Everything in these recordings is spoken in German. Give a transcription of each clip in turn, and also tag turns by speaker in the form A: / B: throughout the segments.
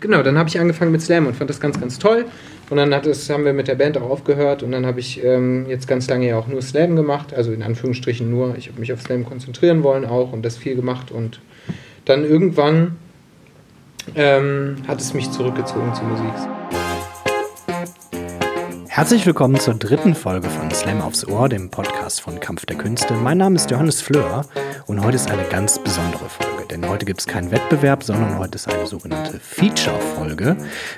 A: genau, dann habe ich angefangen mit Slam und fand das ganz, ganz toll. Und dann hat es, haben wir mit der Band auch aufgehört und dann habe ich ähm, jetzt ganz lange ja auch nur Slam gemacht, also in Anführungsstrichen nur. Ich habe mich auf Slam konzentrieren wollen auch und das viel gemacht und dann irgendwann ähm, hat es mich zurückgezogen zur Musik.
B: Herzlich willkommen zur dritten Folge von Slam aufs Ohr, dem Podcast von Kampf der Künste. Mein Name ist Johannes Fleur und heute ist eine ganz besondere Folge, denn heute gibt es keinen Wettbewerb, sondern heute ist eine sogenannte Feature-Folge.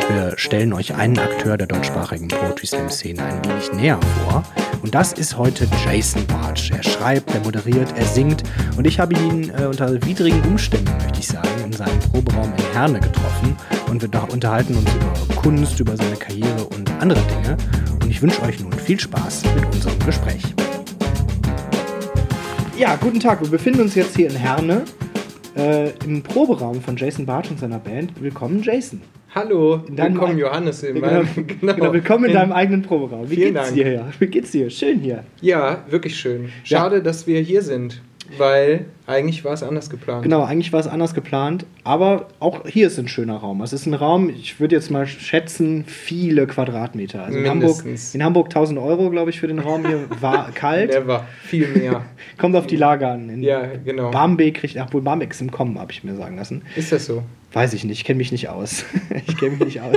B: Wir stellen euch einen Akteur der deutschsprachigen Poetry Slam-Szene ein wenig näher vor und das ist heute Jason Bartsch. Er schreibt, er moderiert, er singt und ich habe ihn äh, unter widrigen Umständen, möchte ich sagen, in seinem Proberaum in Herne getroffen und wir unterhalten uns über Kunst, über seine Karriere und andere Dinge und ich wünsche euch nun viel Spaß mit unserem Gespräch. Ja, guten Tag. Wir befinden uns jetzt hier in Herne äh, im Proberaum von Jason Bartsch und seiner Band. Willkommen, Jason.
A: Hallo, willkommen Johannes. In
B: genau,
A: meinem,
B: genau. genau, willkommen in, in deinem eigenen Proberaum. Wie
A: Vielen
B: geht's
A: Dank.
B: dir hier? Wie geht's dir? Schön hier.
A: Ja, wirklich schön. Schade, dass wir hier sind, weil eigentlich war es anders geplant.
B: Genau, eigentlich war es anders geplant, aber auch hier ist ein schöner Raum. Es ist ein Raum, ich würde jetzt mal schätzen, viele Quadratmeter. Also in Hamburg,
A: Mindestens.
B: in Hamburg 1000 Euro, glaube ich, für den Raum hier. War kalt.
A: Never, viel mehr.
B: Kommt auf die Lage an. In
A: ja, genau.
B: Barmbek kriegt, ach wohl, Barmbek ist im Kommen, habe ich mir sagen lassen.
A: Ist das so?
B: Weiß ich nicht, ich kenne mich nicht aus. ich kenne mich nicht aus.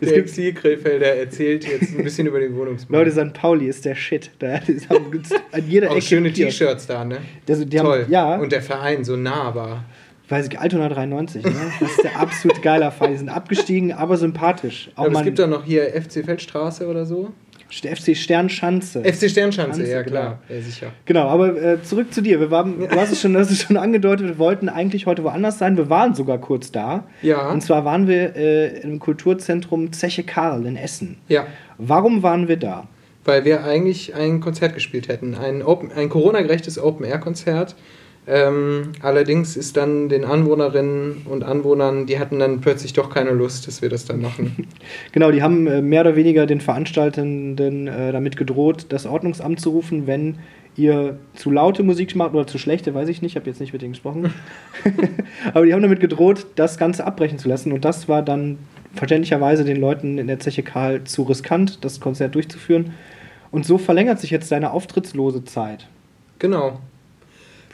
B: Es
A: Der
B: gibt
A: Exil Krefelder erzählt jetzt ein bisschen über den Wohnungsmarkt.
B: Leute, St. Pauli ist der Shit. Da ist an jeder
A: Auch
B: Ecke
A: schöne. T-Shirts da, ne?
B: Also, die
A: Toll.
B: Haben, ja,
A: Und der Verein so nah war.
B: weiß ich, Altona 93, ne? Das ist der absolut geiler Fall. Die sind abgestiegen, aber sympathisch. Auch
A: Aber es gibt doch noch hier FC Feldstraße oder so.
B: FC Sternschanze.
A: FC Sternschanze,
B: Schanze,
A: ja klar. Ja, sicher.
B: Genau, aber äh, zurück zu dir. Wir waren, du hast es schon, hast es schon angedeutet, wir wollten eigentlich heute woanders sein. Wir waren sogar kurz da.
A: Ja.
B: Und zwar waren wir äh, im Kulturzentrum Zeche Karl in Essen.
A: Ja.
B: Warum waren wir da?
A: Weil wir eigentlich ein Konzert gespielt hätten. Ein, Open- ein Corona-gerechtes Open-Air-Konzert. Ähm, allerdings ist dann den Anwohnerinnen und Anwohnern, die hatten dann plötzlich doch keine Lust, dass wir das dann machen.
B: Genau, die haben äh, mehr oder weniger den Veranstaltenden äh, damit gedroht, das Ordnungsamt zu rufen, wenn ihr zu laute Musik macht oder zu schlechte, weiß ich nicht, ich habe jetzt nicht mit denen gesprochen. Aber die haben damit gedroht, das Ganze abbrechen zu lassen und das war dann verständlicherweise den Leuten in der Zeche Karl zu riskant, das Konzert durchzuführen. Und so verlängert sich jetzt deine auftrittslose Zeit.
A: Genau.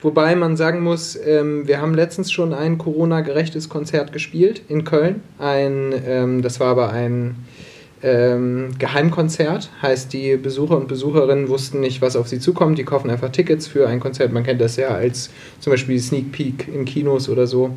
A: Wobei man sagen muss, ähm, wir haben letztens schon ein Corona-gerechtes Konzert gespielt in Köln. Ein, ähm, das war aber ein ähm, Geheimkonzert. Heißt, die Besucher und Besucherinnen wussten nicht, was auf sie zukommt. Die kaufen einfach Tickets für ein Konzert. Man kennt das ja als zum Beispiel Sneak Peek in Kinos oder so.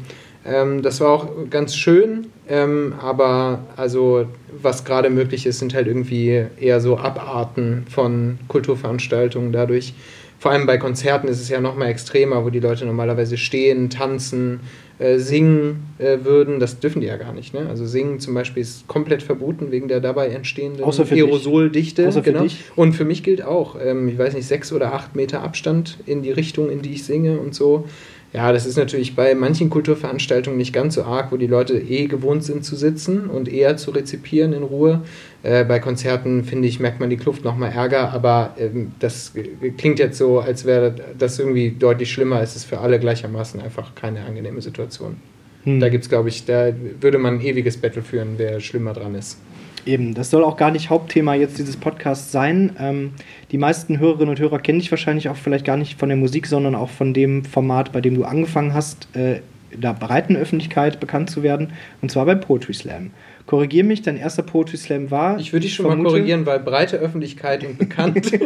A: Ähm, das war auch ganz schön, ähm, aber also was gerade möglich ist, sind halt irgendwie eher so Abarten von Kulturveranstaltungen dadurch. Vor allem bei Konzerten ist es ja noch mal extremer, wo die Leute normalerweise stehen, tanzen, äh, singen äh, würden. Das dürfen die ja gar nicht. Ne? Also singen zum Beispiel ist komplett verboten wegen der dabei entstehenden
B: Außer für dich.
A: Aerosoldichte.
B: Außer für
A: genau.
B: dich.
A: Und für mich gilt auch, ähm, ich weiß nicht, sechs oder acht Meter Abstand in die Richtung, in die ich singe und so. Ja, das ist natürlich bei manchen Kulturveranstaltungen nicht ganz so arg, wo die Leute eh gewohnt sind zu sitzen und eher zu rezipieren in Ruhe. Äh, bei Konzerten, finde ich, merkt man die Kluft noch mal ärger, aber ähm, das klingt jetzt so, als wäre das irgendwie deutlich schlimmer. Es ist für alle gleichermaßen einfach keine angenehme Situation.
B: Hm.
A: Da gibt es, glaube ich, da würde man ein ewiges Battle führen, wer schlimmer dran ist.
B: Eben, das soll auch gar nicht Hauptthema jetzt dieses Podcasts sein. Ähm, die meisten Hörerinnen und Hörer kennen dich wahrscheinlich auch vielleicht gar nicht von der Musik, sondern auch von dem Format, bei dem du angefangen hast, äh, in der breiten Öffentlichkeit bekannt zu werden, und zwar bei Poetry Slam. Korrigier mich, dein erster Poetry Slam war.
A: Ich würde dich schon mal
B: vermute,
A: korrigieren, weil breite Öffentlichkeit und bekannt.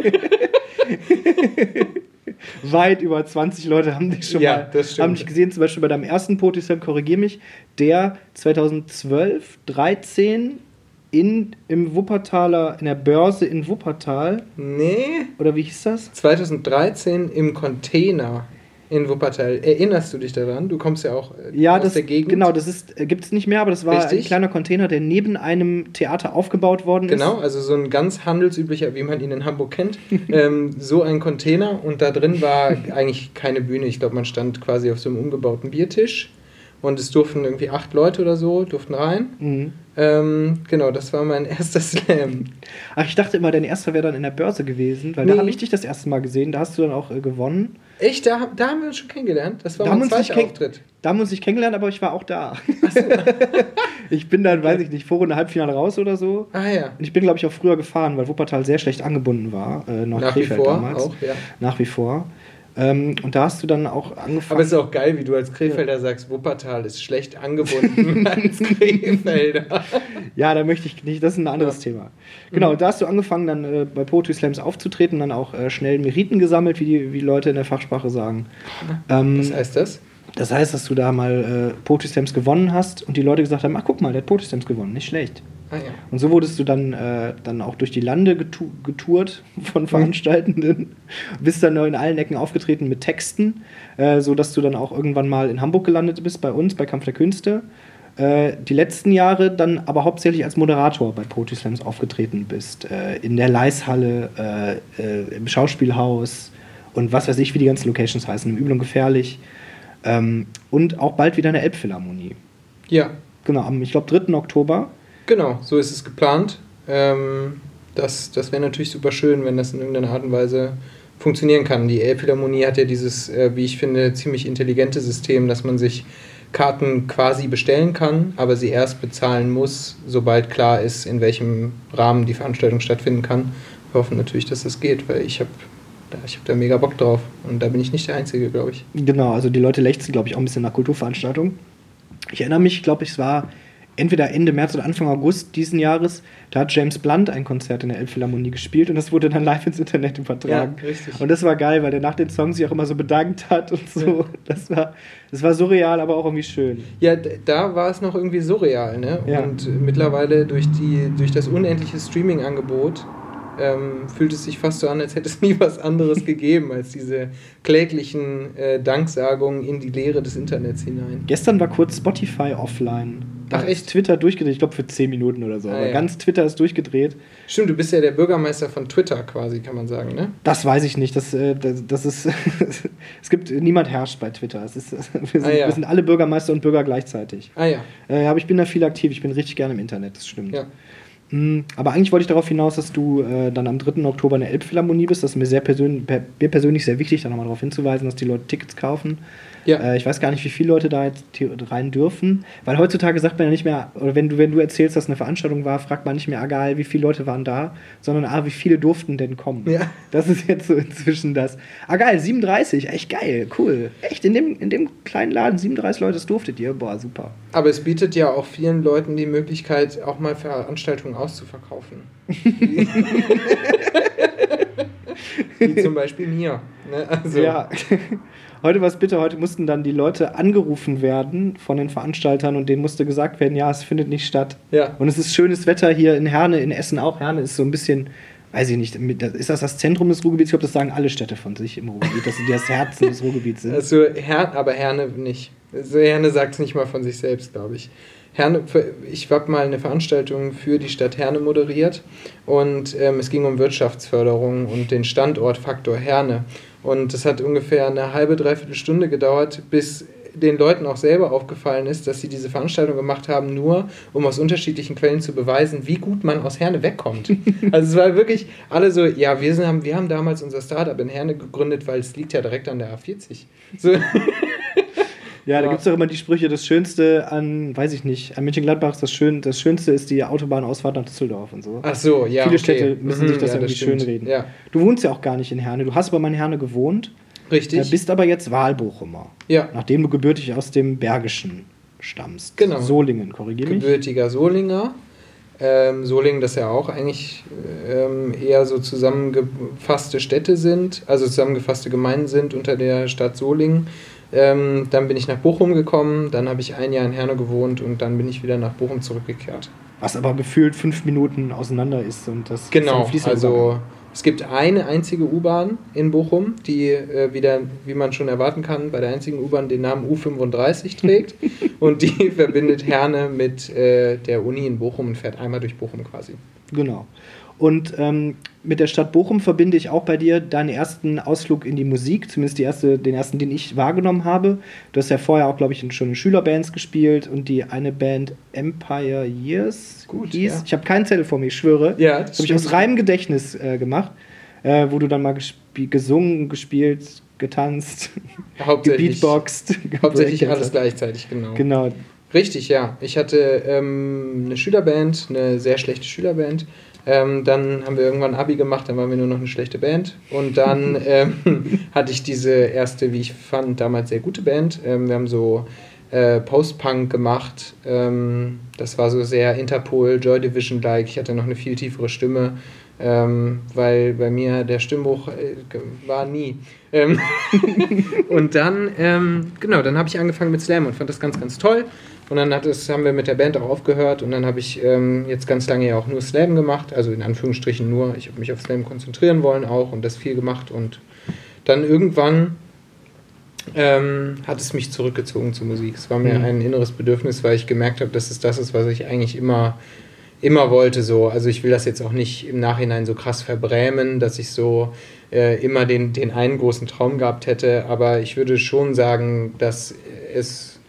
B: Weit über 20 Leute haben dich schon
A: Ja,
B: mal
A: das stimmt.
B: haben dich gesehen, zum Beispiel bei deinem ersten Poetry Slam, korrigier mich, der 2012, 13 in, im Wuppertaler, in der Börse in Wuppertal,
A: nee,
B: oder wie hieß das?
A: 2013 im Container in Wuppertal. Erinnerst du dich daran? Du kommst ja auch äh,
B: Ja,
A: aus
B: das,
A: der Gegend.
B: genau, das ist, gibt es nicht mehr, aber das war ein
A: Richtig.
B: kleiner Container, der neben einem Theater aufgebaut worden ist.
A: Genau, also so ein ganz handelsüblicher, wie man ihn in Hamburg kennt, ähm, so ein Container und da drin war eigentlich keine Bühne. Ich glaube, man stand quasi auf so einem umgebauten Biertisch und es durften irgendwie acht Leute oder so, durften rein.
B: Mhm.
A: Ähm, genau, das war mein erster Slam.
B: Ach, ich dachte immer, dein erster wäre dann in der Börse gewesen, weil
A: Nee.
B: da habe ich dich das erste Mal gesehen, da hast du dann auch äh, gewonnen.
A: Echt, da, da haben wir uns schon kennengelernt. Das war
B: Da
A: mein zweiter Auftritt.
B: Da haben wir uns nicht kennengelernt, aber ich war auch da. ich bin dann, weiß ich nicht, Vorrunde Halbfinale raus oder so.
A: Ah ja.
B: Und ich bin, glaube ich, auch früher gefahren, weil Wuppertal sehr schlecht angebunden war. Äh, nach
A: Nach wie
B: Krefeld
A: vor
B: damals.
A: auch, ja.
B: Nach wie vor. Ähm, und da hast du dann auch angefangen.
A: Aber es ist auch geil, wie du als Krefelder sagst, Wuppertal ist schlecht angebunden als Krefelder.
B: Ja, da möchte ich nicht, das ist ein anderes
A: Ja.
B: Thema. Genau, da hast du angefangen, dann äh, bei Poetry Slams aufzutreten, dann auch äh, schnell Meriten gesammelt, wie die wie Leute in der Fachsprache sagen. Ähm,
A: Was heißt das?
B: das heißt, dass du da mal äh, Poetry Slams gewonnen hast und die Leute gesagt haben, ach guck mal, der hat Poetry Slams gewonnen, nicht schlecht.
A: Ah ja.
B: Und so wurdest du dann, äh, dann auch durch die Lande getu getourt von Veranstaltenden, bist dann in allen Ecken aufgetreten mit Texten, äh, sodass du dann auch irgendwann mal in Hamburg gelandet bist, bei uns, bei Kampf der Künste. Äh, die letzten Jahre dann aber hauptsächlich als Moderator bei Poetry Slams aufgetreten bist, äh, in der Leishalle, äh, äh, im Schauspielhaus und was weiß ich, wie die ganzen Locations heißen, im Übel und Gefährlich. Ähm, und auch bald wieder in der Elbphilharmonie.
A: Ja,
B: Genau, am, ich glaube, 3. Oktober.
A: Genau, so ist es geplant. Ähm, das das wäre natürlich super schön, wenn das in irgendeiner Art und Weise funktionieren kann. Die Elbphilharmonie hat ja dieses, äh, wie ich finde, ziemlich intelligente System, dass man sich Karten quasi bestellen kann, aber sie erst bezahlen muss, sobald klar ist, in welchem Rahmen die Veranstaltung stattfinden kann. Wir hoffen natürlich, dass das geht, weil ich habe da, ich hab da mega Bock drauf. Und da bin ich nicht der Einzige, glaube ich.
B: Genau, also die Leute lechzen, glaube ich, auch ein bisschen nach Kulturveranstaltungen. Ich erinnere mich, glaube ich, es war entweder Ende März oder Anfang August diesen Jahres, da hat James Blunt ein Konzert in der Elbphilharmonie gespielt und das wurde dann live ins Internet übertragen.
A: Ja, richtig.
B: Und das war geil, weil der nach den Songs sich auch immer so bedankt hat und so. Das, war, das war surreal, aber auch irgendwie schön.
A: Ja, da war es noch irgendwie surreal, ne?
B: Ja.
A: Und mittlerweile durch, die, durch das unendliche Streaming-Angebot ähm, fühlt es sich fast so an, als hätte es nie was anderes gegeben als diese kläglichen äh, Danksagungen in die Leere des Internets hinein.
B: Gestern war kurz Spotify offline.
A: Ach, echt?
B: Twitter durchgedreht, ich glaube für 10 Minuten oder so.
A: Ah,
B: aber
A: ja.
B: ganz Twitter ist durchgedreht.
A: Stimmt, du bist ja der Bürgermeister von Twitter quasi, kann man sagen, ne?
B: Das weiß ich nicht. Das, äh, das, das ist. es gibt niemand herrscht bei Twitter. Es ist, wir, sind,
A: Ah, ja.
B: wir sind alle Bürgermeister und Bürger gleichzeitig.
A: Ah ja,
B: Äh, aber ich bin da viel aktiv. Ich bin richtig gerne im Internet. Das stimmt.
A: ja.
B: Mm, Aber eigentlich wollte ich darauf hinaus, dass du äh, dann am 3. Oktober in der Elbphilharmonie bist. Das ist mir, sehr persönlich, per, mir persönlich sehr wichtig, da nochmal darauf hinzuweisen, dass die Leute Tickets kaufen.
A: Ja.
B: Äh, ich weiß gar nicht, wie viele Leute da jetzt rein dürfen. Weil heutzutage sagt man ja nicht mehr, oder wenn du, wenn du erzählst, dass eine Veranstaltung war, fragt man nicht mehr, egal wie viele Leute waren da, sondern ah, wie viele durften denn kommen.
A: Ja.
B: Das ist jetzt so inzwischen das. Ah, geil, 37, echt geil, cool. Echt, in dem, in dem kleinen Laden, 37 Leute, das durftet ihr. Boah, super.
A: Aber es bietet ja auch vielen Leuten die Möglichkeit, auch mal Veranstaltungen auszuverkaufen. Wie zum Beispiel mir. Ne? Also,
B: Ja. Heute war es bitte, heute mussten dann die Leute angerufen werden von den Veranstaltern und denen musste gesagt werden, ja, es findet nicht statt.
A: Ja.
B: Und es ist schönes Wetter hier in Herne, in Essen auch. Herne ist so ein bisschen, weiß ich nicht, ist das das Zentrum des Ruhrgebiets? Ich glaube, das sagen alle Städte von sich im Ruhrgebiet, dass sie das Herzen des Ruhrgebiets sind.
A: Also Her aber Herne nicht. Also Herne sagt es nicht mal von sich selbst, glaube ich. Herne, ich habe mal eine Veranstaltung für die Stadt Herne moderiert und ähm, es ging um Wirtschaftsförderung und den Standortfaktor Herne. Und es hat ungefähr eine halbe, dreiviertel Stunde gedauert, bis den Leuten auch selber aufgefallen ist, dass sie diese Veranstaltung gemacht haben, nur um aus unterschiedlichen Quellen zu beweisen, wie gut man aus Herne wegkommt. also es war wirklich alle so, ja, wir, sind, haben, wir haben damals unser Startup in Herne gegründet, weil es liegt ja direkt an der A40. So.
B: Ja, da gibt es doch immer die Sprüche, das Schönste an, weiß ich nicht, an Mönchengladbach, ist das, Schön, das Schönste ist die Autobahnausfahrt nach Düsseldorf und so.
A: Ach so, ja.
B: Viele
A: okay.
B: Städte müssen sich das
A: ja,
B: irgendwie
A: stimmt.
B: schönreden.
A: Ja,
B: Du wohnst ja auch gar nicht in Herne, du hast aber mal in Herne gewohnt,
A: richtig.
B: äh, bist aber jetzt Wahlbochumer.
A: ja,
B: Nachdem du gebürtig aus dem Bergischen stammst.
A: Genau.
B: Solingen, korrigiere mich.
A: gebürtiger Solinger. Ähm, Solingen, das ja auch eigentlich ähm, eher so zusammengefasste Städte sind, also zusammengefasste Gemeinden sind unter der Stadt Solingen. Ähm, dann bin ich nach Bochum gekommen, dann habe ich ein Jahr in Herne gewohnt und dann bin ich wieder nach Bochum zurückgekehrt.
B: Was aber gefühlt fünf Minuten auseinander ist und das ist
A: Genau,
B: fließender
A: also es gibt eine einzige U-Bahn in Bochum, die äh, wieder, wie man schon erwarten kann, bei der einzigen U-Bahn den Namen U35 trägt und die verbindet Herne mit äh, der Uni in Bochum und fährt einmal durch Bochum quasi.
B: Genau. Und ähm, mit der Stadt Bochum verbinde ich auch bei dir deinen ersten Ausflug in die Musik, zumindest die erste, den ersten, den ich wahrgenommen habe. Du hast ja vorher auch, glaube ich, in- schon in Schülerbands gespielt und die eine Band Empire Years
A: Gut,
B: hieß.
A: ja.
B: Ich habe keinen Zettel vor mir, ich schwöre.
A: Ja,
B: das habe ich aus reinem Gedächtnis äh, gemacht, äh, wo du dann mal gespie- gesungen, gespielt, getanzt,
A: Hauptsächlich,
B: gebeatboxt.
A: hauptsächlich alles gleichzeitig, genau.
B: Genau.
A: Richtig, ja. Ich hatte ähm, eine Schülerband, eine sehr schlechte Schülerband. Ähm, dann haben wir irgendwann Abi gemacht, dann waren wir nur noch eine schlechte Band. Und dann ähm, hatte ich diese erste, wie ich fand, damals sehr gute Band. Ähm, wir haben so äh, Post-Punk gemacht. Ähm, das war so sehr Interpol, Joy Division-like. Ich hatte noch eine viel tiefere Stimme, ähm, weil bei mir der Stimmbruch äh, war nie. Ähm, und dann, ähm, genau, dann habe ich angefangen mit Slam und fand das ganz, ganz toll. Und dann hat es, haben wir mit der Band auch aufgehört und dann habe ich ähm, jetzt ganz lange ja auch nur Slam gemacht, also in Anführungsstrichen nur. Ich habe mich auf Slam konzentrieren wollen auch und das viel gemacht und dann irgendwann ähm, hat es mich zurückgezogen zur Musik. Es war mir mhm. ein inneres Bedürfnis, weil ich gemerkt habe, dass es das ist, was ich eigentlich immer, immer wollte. So. Also ich will das jetzt auch nicht im Nachhinein so krass verbrämen, dass ich so äh, immer den, den einen großen Traum gehabt hätte, aber ich würde schon sagen, dass es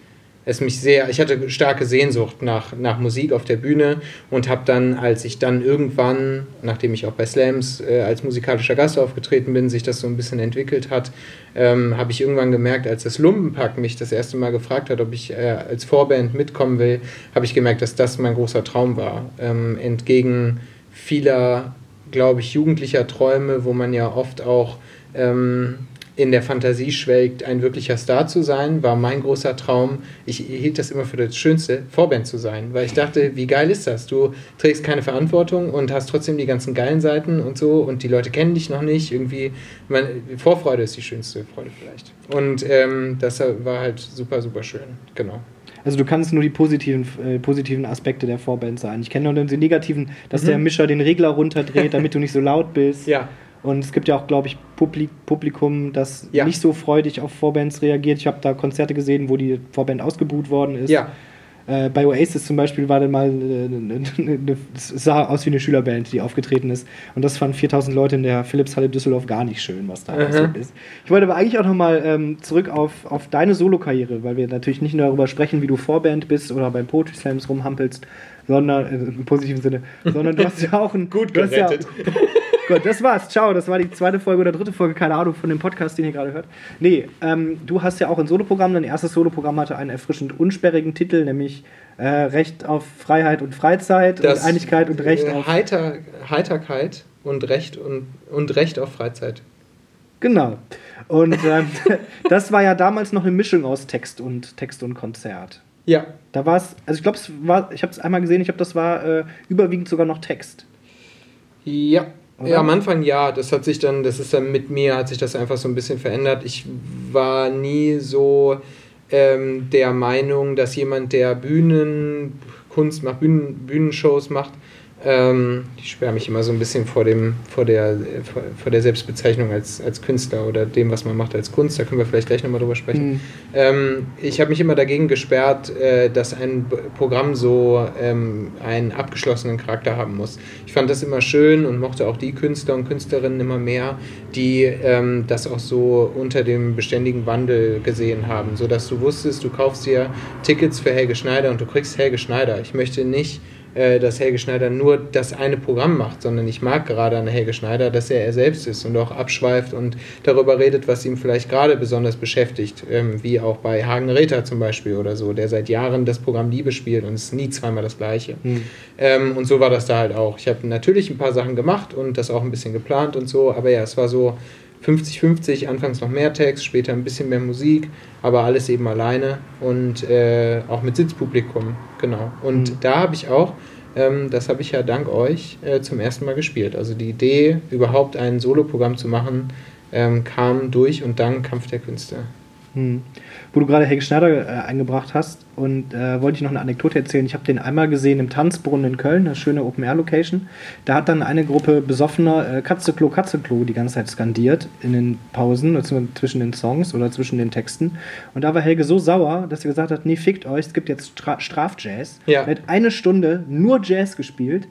A: es mich sehr, ich hatte starke Sehnsucht nach, nach Musik auf der Bühne und habe dann, als ich dann irgendwann, nachdem ich auch bei Slams äh, als musikalischer Gast aufgetreten bin, sich das so ein bisschen entwickelt hat, ähm, habe ich irgendwann gemerkt, als das Lumpenpack mich das erste Mal gefragt hat, ob ich äh, als Vorband mitkommen will, habe ich gemerkt, dass das mein großer Traum war. Ähm, entgegen vieler, glaube ich, jugendlicher Träume, wo man ja oft auch ähm, in der Fantasie schwelgt, ein wirklicher Star zu sein, war mein großer Traum. Ich hielt das immer für das Schönste, Vorband zu sein, weil ich dachte, wie geil ist das? Du trägst keine Verantwortung und hast trotzdem die ganzen geilen Seiten und so und die Leute kennen dich noch nicht. Irgendwie, man, Vorfreude ist die schönste Freude vielleicht. Und ähm, das war halt super, super schön, genau.
B: Also du kannst nur die positiven, äh, positiven Aspekte der Vorband sein. Ich kenne nur die negativen, dass mhm. der Mischer den Regler runterdreht, damit du nicht so laut bist.
A: Ja.
B: Und es gibt ja auch, glaube ich, Publik Publikum, das ja. nicht so freudig auf Vorbands reagiert. Ich habe da Konzerte gesehen, wo die Vorband ausgebuht worden ist.
A: Ja.
B: Äh, bei Oasis zum Beispiel war dann mal, äh, sah aus wie eine Schülerband, die aufgetreten ist. Und das fanden 4000 Leute in der Philipshalle Düsseldorf gar nicht schön, was da passiert ist. Ich wollte aber eigentlich auch nochmal ähm, zurück auf, auf deine Solokarriere, weil wir natürlich nicht nur darüber sprechen, wie du Vorband bist oder beim Poetry Slams rumhampelst, sondern, äh, im positiven Sinne, sondern du hast ja auch ein...
A: Gut gerettet.
B: Gut, das war's. Ciao. Das war die zweite Folge oder dritte Folge, keine Ahnung, von dem Podcast, den ihr gerade hört. Nee, ähm, du hast ja auch ein Soloprogramm. Dein erstes Soloprogramm hatte einen erfrischend unsperrigen Titel, nämlich äh, Recht auf Freiheit und Freizeit
A: das,
B: und Einigkeit und Recht
A: äh, auf. Heiter, Heiterkeit und Recht und, und Recht auf Freizeit.
B: Genau. Und ähm, das war ja damals noch eine Mischung aus Text und Text und Konzert.
A: Ja.
B: Da war es, also ich glaube, es war, ich habe es einmal gesehen, ich glaube, das war äh, überwiegend sogar noch Text.
A: Ja, oder? Ja, am Anfang ja. Das hat sich dann, das ist dann mit mir, hat sich das einfach so ein bisschen verändert. Ich war nie so ähm, der Meinung, dass jemand, der Bühnenkunst macht, Bühnen, Bühnenshows macht, ähm, ich sperre mich immer so ein bisschen vor, dem, vor, der, vor, vor, der Selbstbezeichnung als, als Künstler oder dem, was man macht als Kunst. Da können wir vielleicht gleich nochmal drüber sprechen. Mhm. Ähm, ich habe mich immer dagegen gesperrt, äh, dass ein Programm so ähm, einen abgeschlossenen Charakter haben muss. Ich fand das immer schön und mochte auch die Künstler und Künstlerinnen immer mehr, die ähm, das auch so unter dem beständigen Wandel gesehen haben, sodass du wusstest, du kaufst dir Tickets für Helge Schneider und du kriegst Helge Schneider. Ich möchte nicht äh, dass Helge Schneider nur das eine Programm macht, sondern ich mag gerade an Helge Schneider, dass er er selbst ist und auch abschweift und darüber redet, was ihm vielleicht gerade besonders beschäftigt, ähm, wie auch bei Hagen Räther zum Beispiel oder so, der seit Jahren das Programm Liebe spielt und es ist nie zweimal das gleiche. Mhm. Ähm, und so war das da halt auch. Ich habe natürlich ein paar Sachen gemacht und das auch ein bisschen geplant und so, aber ja, es war so 50-50, anfangs noch mehr Text, später ein bisschen mehr Musik, aber alles eben alleine und äh, auch mit Sitzpublikum, genau. Und mhm. da habe ich auch, ähm, das habe ich ja dank euch äh, zum ersten Mal gespielt. Also die Idee, überhaupt ein Soloprogramm zu machen, ähm, kam durch und dank Kampf der Künste.
B: Hm. Wo du gerade Helge Schneider äh, eingebracht hast und äh, wollte ich noch eine Anekdote erzählen. Ich habe den einmal gesehen im Tanzbrunnen in Köln, eine schöne Open-Air-Location. Da hat dann eine Gruppe besoffener äh, Katzeklo, Katzeklo die ganze Zeit skandiert in den Pausen, zwischen den Songs oder zwischen den Texten. Und da war Helge so sauer, dass er gesagt hat, nee, fickt euch, es gibt jetzt Stra Strafjazz. Ja. Er hat eine Stunde nur Jazz gespielt,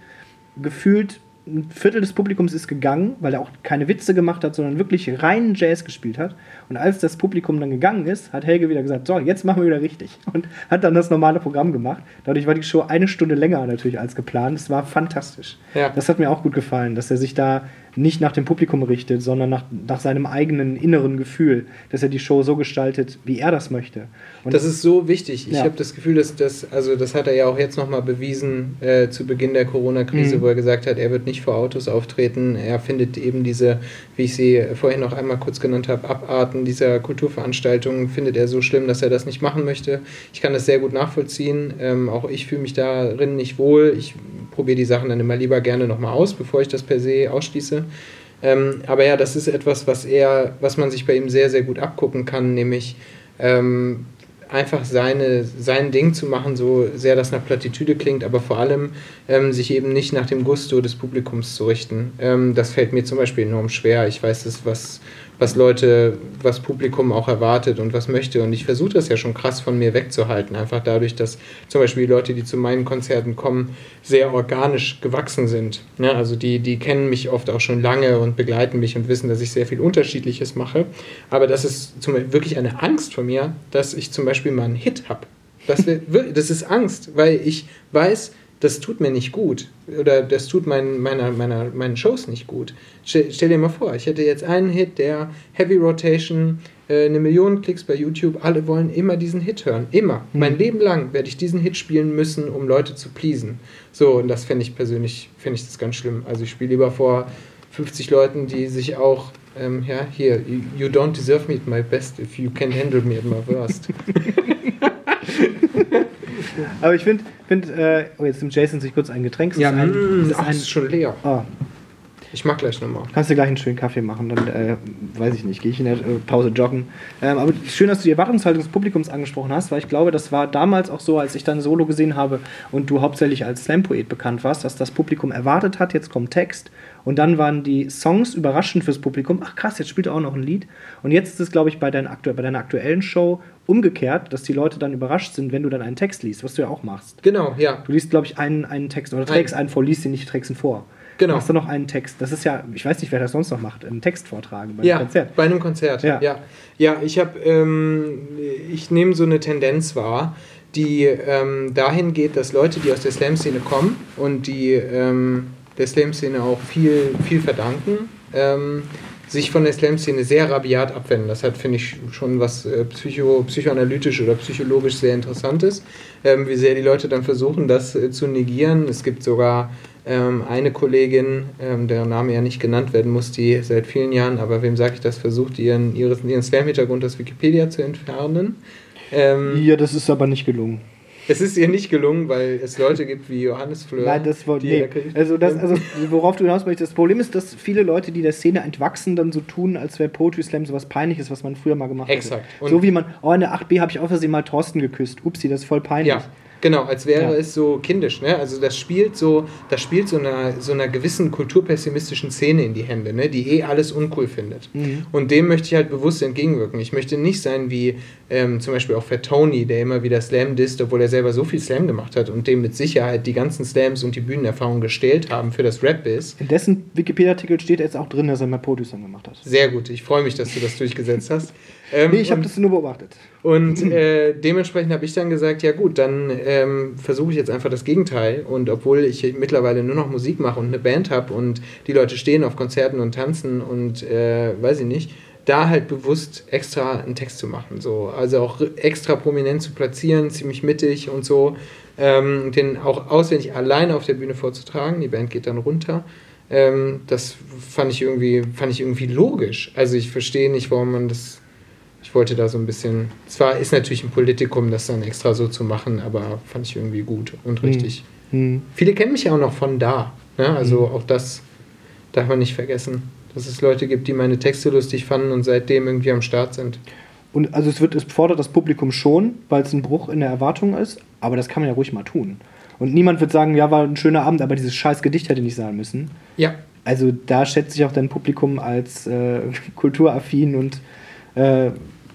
B: gefühlt ein Viertel des Publikums ist gegangen, weil er auch keine Witze gemacht hat, sondern wirklich reinen Jazz gespielt hat. Und als das Publikum dann gegangen ist, hat Helge wieder gesagt, so, jetzt machen wir wieder richtig. Und hat dann das normale Programm gemacht. Dadurch war die Show eine Stunde länger natürlich als geplant. Es war fantastisch. Ja. Das hat mir auch gut gefallen, dass er sich da nicht nach dem Publikum richtet, sondern nach, nach seinem eigenen inneren Gefühl, dass er die Show so gestaltet, wie er das möchte.
A: Und das ist so wichtig. Ich ja. habe das Gefühl, dass das, also das hat er ja auch jetzt nochmal bewiesen äh, zu Beginn der Corona-Krise, mhm. wo er gesagt hat, er wird nicht vor Autos auftreten. Er findet eben diese, wie ich sie vorhin noch einmal kurz genannt habe, Abarten dieser Kulturveranstaltungen, findet er so schlimm, dass er das nicht machen möchte. Ich kann das sehr gut nachvollziehen. Ähm, auch ich fühle mich darin nicht wohl. Ich probiere die Sachen dann immer lieber gerne nochmal aus, bevor ich das per se ausschließe. Ähm, aber ja, das ist etwas, was er, was man sich bei ihm sehr, sehr gut abgucken kann, nämlich ähm, einfach seine, sein Ding zu machen, so sehr das nach Plattitüde klingt, aber vor allem ähm, sich eben nicht nach dem Gusto des Publikums zu richten. Ähm, das fällt mir zum Beispiel enorm schwer. Ich weiß, das, was was Leute, was Publikum auch erwartet und was möchte. Und ich versuche das ja schon krass von mir wegzuhalten. Einfach dadurch, dass zum Beispiel die Leute, die zu meinen Konzerten kommen, sehr organisch gewachsen sind. Ja, also die, die kennen mich oft auch schon lange und begleiten mich und wissen, dass ich sehr viel Unterschiedliches mache. Aber das ist zum wirklich eine Angst von mir, dass ich zum Beispiel mal einen Hit habe. Das, das ist Angst, weil ich weiß, das tut mir nicht gut oder das tut mein, meiner, meiner, meinen Shows nicht gut. Stell, stell, dir mal vor, ich hätte jetzt einen Hit, der Heavy Rotation, äh, eine Million Klicks bei YouTube, alle wollen immer diesen Hit hören. Immer. Mhm. Mein Leben lang werde ich diesen Hit spielen müssen, um Leute zu pleasen. So, und das fände ich persönlich, fände ich das ganz schlimm. Also ich spiele lieber vor 50 Leuten, die sich auch, ähm, ja, hier, you don't deserve me at my best if you can handle me at my worst.
B: Aber ich finde, find, äh, oh, jetzt nimmt Jason sich kurz ein Getränk.
A: Ja, ein, mm, das ist, ein, ist schon leer.
B: Oh.
A: Ich mag gleich nochmal.
B: Kannst du gleich einen schönen Kaffee machen, dann äh, weiß ich nicht, gehe ich in der äh, Pause joggen. Ähm, aber schön, dass du die Erwartungshaltung des Publikums angesprochen hast, weil ich glaube, das war damals auch so, als ich dann Solo gesehen habe und du hauptsächlich als Slam-Poet bekannt warst, dass das Publikum erwartet hat, jetzt kommt Text und dann waren die Songs überraschend fürs Publikum. Ach krass, jetzt spielt er auch noch ein Lied. Und jetzt ist es, glaube ich, bei, dein aktu bei deiner aktuellen Show umgekehrt, dass die Leute dann überrascht sind, wenn du dann einen Text liest, was du ja auch machst.
A: Genau, ja.
B: Du liest, glaube ich, einen, einen Text oder trägst einen vor, liest ihn nicht, trägst ihn vor. Genau. Machst du noch einen Text? Das ist ja, ich weiß nicht, wer das sonst noch macht, einen Text vortragen
A: bei einem ja, Konzert. Bei einem Konzert, ja. Ja, ja ich habe, ähm, ich nehme so eine Tendenz wahr, die ähm, dahin geht, dass Leute, die aus der Slam-Szene kommen und die ähm, der Slam-Szene auch viel, viel verdanken, ähm, sich von der Slam-Szene sehr rabiat abwenden. Das hat, finde ich, schon was äh, psycho, psychoanalytisch oder psychologisch sehr Interessantes, ähm, wie sehr die Leute dann versuchen, das äh, zu negieren. Es gibt sogar ähm, eine Kollegin, ähm, deren Name ja nicht genannt werden muss, die seit vielen Jahren, aber wem sage ich das, versucht, ihren, ihren Slam-Hintergrund aus Wikipedia zu entfernen.
B: Ähm, ja, das ist aber nicht gelungen.
A: Es ist ihr nicht gelungen, weil es Leute gibt wie Johannes Fleur.
B: Nein, das wollte nee. Also, das, also worauf du hinaus möchtest, das Problem ist, dass viele Leute, die der Szene entwachsen, dann so tun, als wäre Poetry Slam so was Peinliches, was man früher mal gemacht hat.
A: Exakt.
B: So wie man, oh, in der 8b habe ich auf Versehen mal Thorsten geküsst. Upsi, das ist voll peinlich.
A: Ja. Genau, als wäre ja. es so kindisch, ne? Also das spielt so, das spielt so einer, so einer gewissen kulturpessimistischen Szene in die Hände, ne? Die eh alles uncool findet. Mhm. Und dem möchte ich halt bewusst entgegenwirken. Ich möchte nicht sein wie ähm, zum Beispiel auch für Tony, der immer wieder Slam disst, obwohl er selber so viel Slam gemacht hat und dem mit Sicherheit die ganzen Slams und die Bühnenerfahrungen gestellt haben für das Rap-Biss.
B: In dessen Wikipedia-Artikel steht jetzt auch drin, dass er mal Producer gemacht hat.
A: Sehr gut, ich freue mich, dass du das durchgesetzt hast.
B: Ähm, nee, ich habe das nur beobachtet.
A: Und äh, dementsprechend habe ich dann gesagt, ja gut, dann ähm, versuche ich jetzt einfach das Gegenteil. Und obwohl ich mittlerweile nur noch Musik mache und eine Band habe und die Leute stehen auf Konzerten und tanzen und äh, weiß ich nicht, da halt bewusst extra einen Text zu machen. So. Also auch extra prominent zu platzieren, ziemlich mittig und so. Ähm, den auch auswendig alleine auf der Bühne vorzutragen. Die Band geht dann runter. Ähm, das fand ich irgendwie, fand ich irgendwie logisch. Also ich verstehe nicht, warum man das ich wollte da so ein bisschen, zwar ist natürlich ein Politikum, das dann extra so zu machen, aber fand ich irgendwie gut und hm. richtig. Hm. Viele kennen mich ja auch noch von da. Ne? Also hm. auch das darf man nicht vergessen, dass es Leute gibt, die meine Texte lustig fanden und seitdem irgendwie am Start sind.
B: Und also es wird, es fordert das Publikum schon, weil es ein Bruch in der Erwartung ist, aber das kann man ja ruhig mal tun. Und niemand wird sagen, ja, war ein schöner Abend, aber dieses scheiß Gedicht hätte nicht sein müssen.
A: Ja.
B: Also da schätze ich auch dein Publikum als äh, kulturaffin und äh,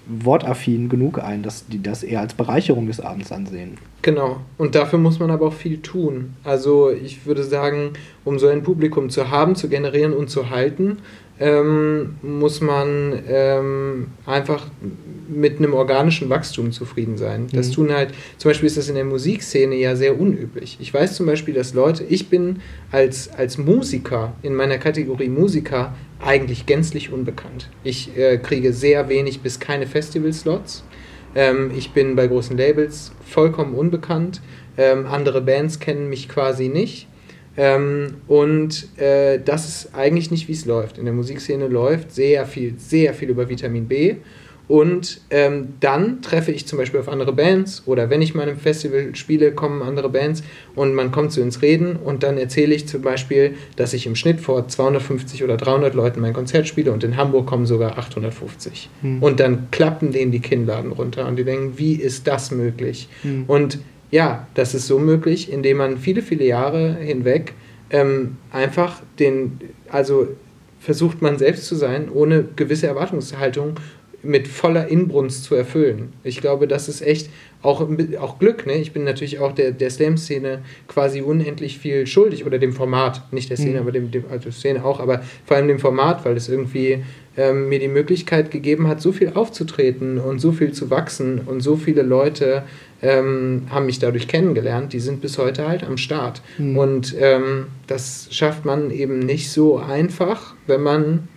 B: wortaffin genug ein, dass die das eher als Bereicherung des Abends ansehen.
A: Genau. Und dafür muss man aber auch viel tun. Also ich würde sagen, um so ein Publikum zu haben, zu generieren und zu halten, ähm, muss man ähm, einfach mit einem organischen Wachstum zufrieden sein. Das mhm. tun halt, zum Beispiel ist das in der Musikszene ja sehr unüblich. Ich weiß zum Beispiel, dass Leute, ich bin als, als Musiker in meiner Kategorie Musiker eigentlich gänzlich unbekannt. Ich äh, kriege sehr wenig bis keine Festival-Slots. Ähm, ich bin bei großen Labels vollkommen unbekannt. Ähm, andere Bands kennen mich quasi nicht. Ähm, und äh, das ist eigentlich nicht, wie es läuft. In der Musikszene läuft sehr viel, sehr viel über Vitamin B. Und ähm, dann treffe ich zum Beispiel auf andere Bands oder wenn ich mal im Festival spiele, kommen andere Bands und man kommt so ins Reden und dann erzähle ich zum Beispiel, dass ich im Schnitt vor 250 oder 300 Leuten mein Konzert spiele und in Hamburg kommen sogar 850. Hm. Und dann klappen denen die Kinnladen runter und die denken, wie ist das möglich? Hm. Und ja, das ist so möglich, indem man viele, viele Jahre hinweg ähm, einfach den, also versucht man selbst zu sein, ohne gewisse Erwartungshaltung mit voller Inbrunst zu erfüllen. Ich glaube, das ist echt auch, auch Glück. Ne? Ich bin natürlich auch der, der Slam-Szene quasi unendlich viel schuldig oder dem Format, nicht der Szene, mhm. aber dem, dem also Szene auch, aber vor allem dem Format, weil es irgendwie ähm, mir die Möglichkeit gegeben hat, so viel aufzutreten und so viel zu wachsen und so viele Leute ähm, haben mich dadurch kennengelernt, die sind bis heute halt am Start. Mhm. Und ähm, das schafft man eben nicht so einfach, wenn man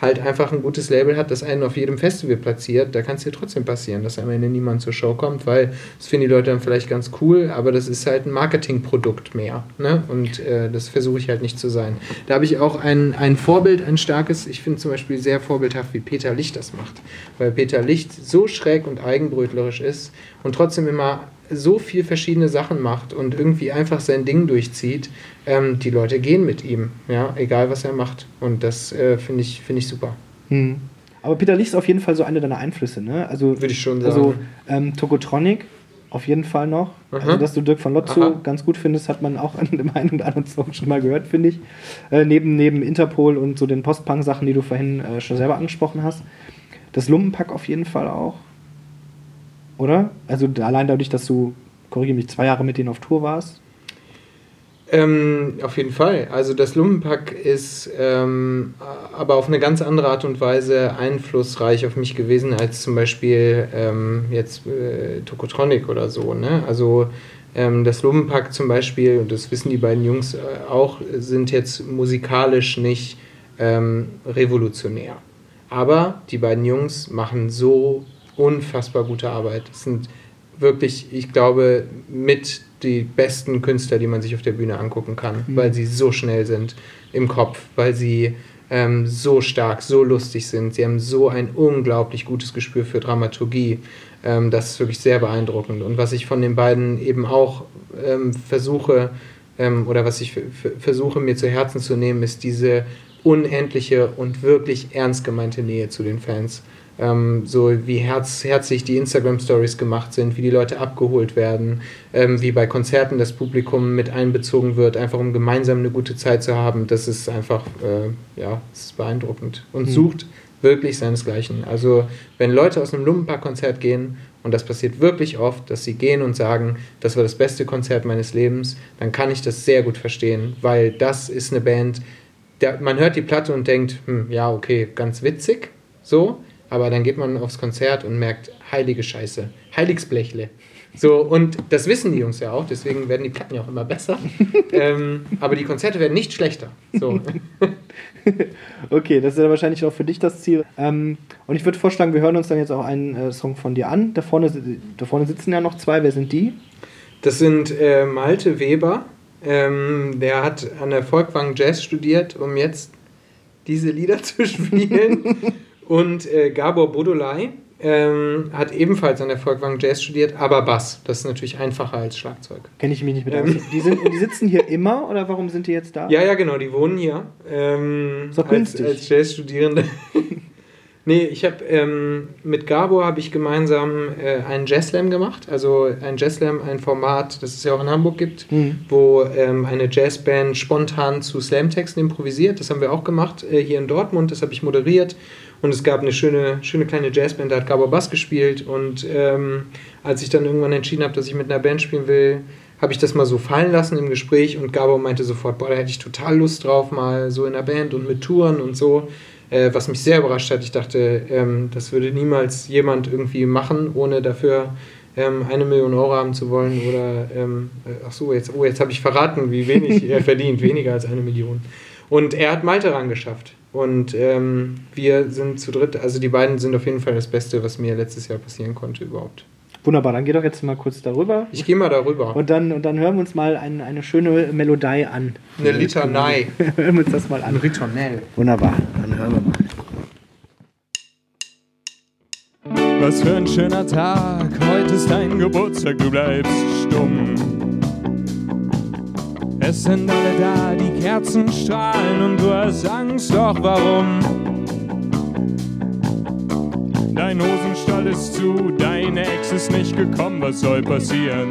A: halt einfach ein gutes Label hat, das einen auf jedem Festival platziert, da kann es dir trotzdem passieren, dass am Ende niemand zur Show kommt, weil das finden die Leute dann vielleicht ganz cool, aber das ist halt ein Marketingprodukt mehr. Ne? Und äh, das versuche ich halt nicht zu sein. Da habe ich auch ein, ein Vorbild, ein starkes, ich finde zum Beispiel sehr vorbildhaft, wie Peter Licht das macht. Weil Peter Licht so schräg und eigenbrötlerisch ist und trotzdem immer so viel verschiedene Sachen macht und irgendwie einfach sein Ding durchzieht, ähm, die Leute gehen mit ihm, ja, egal was er macht. Und das äh, finde ich, find ich super.
B: Hm. Aber Peter Licht ist auf jeden Fall so einer deiner Einflüsse, ne? Also,
A: Würde ich schon
B: also, sagen. Also ähm, Tokotronic auf jeden Fall noch. Aha. Also, dass du Dirk von Lotzo Aha. ganz gut findest, hat man auch an dem einen oder anderen Song schon mal gehört, finde ich. Äh, neben, neben Interpol und so den Postpunk-Sachen, die du vorhin äh, schon selber angesprochen hast. Das Lumpenpack auf jeden Fall auch oder? Also allein dadurch, dass du, korrigiere mich, zwei Jahre mit denen auf Tour warst?
A: Ähm, auf jeden Fall. Also das Lumpenpack ist ähm, aber auf eine ganz andere Art und Weise einflussreich auf mich gewesen als zum Beispiel ähm, jetzt äh, Tokotronic oder so. Ne? Also ähm, das Lumpenpack zum Beispiel, und das wissen die beiden Jungs äh, auch, sind jetzt musikalisch nicht ähm, revolutionär. Aber die beiden Jungs machen so unfassbar gute Arbeit. Es sind wirklich, ich glaube, mit die besten Künstler, die man sich auf der Bühne angucken kann, mhm. weil sie so schnell sind im Kopf, weil sie ähm, so stark, so lustig sind. Sie haben so ein unglaublich gutes Gespür für Dramaturgie. Ähm, das ist wirklich sehr beeindruckend. Und was ich von den beiden eben auch ähm, versuche, ähm, oder was ich versuche mir zu Herzen zu nehmen, ist diese unendliche und wirklich ernst gemeinte Nähe zu den Fans ähm, so wie herz, herzlich die Instagram-Stories gemacht sind, wie die Leute abgeholt werden, ähm, wie bei Konzerten das Publikum mit einbezogen wird, einfach um gemeinsam eine gute Zeit zu haben, das ist einfach, äh, ja, das ist beeindruckend und mhm. sucht wirklich seinesgleichen. Also wenn Leute aus einem Lumpenpark-Konzert gehen und das passiert wirklich oft, dass sie gehen und sagen, das war das beste Konzert meines Lebens, dann kann ich das sehr gut verstehen, weil das ist eine Band, der, man hört die Platte und denkt, hm, ja, okay, ganz witzig, so, aber dann geht man aufs Konzert und merkt, heilige Scheiße, Heiligsblechle. So, und das wissen die Jungs ja auch, deswegen werden die Platten ja auch immer besser. ähm, aber die Konzerte werden nicht schlechter. So.
B: okay, das ist ja wahrscheinlich auch für dich das Ziel. Ähm, und ich würde vorschlagen, wir hören uns dann jetzt auch einen äh, Song von dir an. Da vorne, da vorne sitzen ja noch zwei. Wer sind die?
A: Das sind äh, Malte Weber. Ähm, der hat an der Volkwang Jazz studiert, um jetzt diese Lieder zu spielen. Und äh, Gabor Bodolai ähm, hat ebenfalls an der Volkwang Jazz studiert, aber Bass. Das ist natürlich einfacher als Schlagzeug.
B: Kenne ich mich nicht mit ähm. die, sind, die sitzen hier immer oder warum sind die jetzt da?
A: Ja, ja, genau, die wohnen hier. Ähm, so als, als Jazzstudierende. nee, ich habe ähm, mit Gabor habe ich gemeinsam äh, einen Jazzslam gemacht. Also ein Jazzslam, ein Format, das es ja auch in Hamburg gibt, mhm. wo ähm, eine Jazzband spontan zu Slamtexten improvisiert. Das haben wir auch gemacht äh, hier in Dortmund. Das habe ich moderiert. Und es gab eine schöne, schöne kleine Jazzband, da hat Gabor Bass gespielt. Und ähm, als ich dann irgendwann entschieden habe, dass ich mit einer Band spielen will, habe ich das mal so fallen lassen im Gespräch und Gabor meinte sofort, boah, da hätte ich total Lust drauf, mal so in der Band und mit Touren und so. Äh, was mich sehr überrascht hat. Ich dachte, ähm, das würde niemals jemand irgendwie machen, ohne dafür ähm, eine Million Euro haben zu wollen. Oder, ähm, äh, ach so, jetzt, oh, jetzt habe ich verraten, wie wenig er verdient. Weniger als eine Million. Und er hat Malte rangeschafft. Und ähm, wir sind zu dritt. Also die beiden sind auf jeden Fall das Beste, was mir letztes Jahr passieren konnte überhaupt.
B: Wunderbar, dann geh doch jetzt mal kurz darüber.
A: Ich gehe mal darüber.
B: Und dann, und dann hören wir uns mal ein, eine schöne Melodie an.
A: Eine Litanei.
B: hören wir uns das mal an.
A: Ein Ritornell.
B: Wunderbar, dann hören wir
C: mal. Was für ein schöner Tag, heute ist dein Geburtstag, du bleibst stumm. Es sind alle da, die Kerzen strahlen und du hast Angst, doch warum? Dein Hosenstall ist zu, deine Ex ist nicht gekommen, was soll passieren?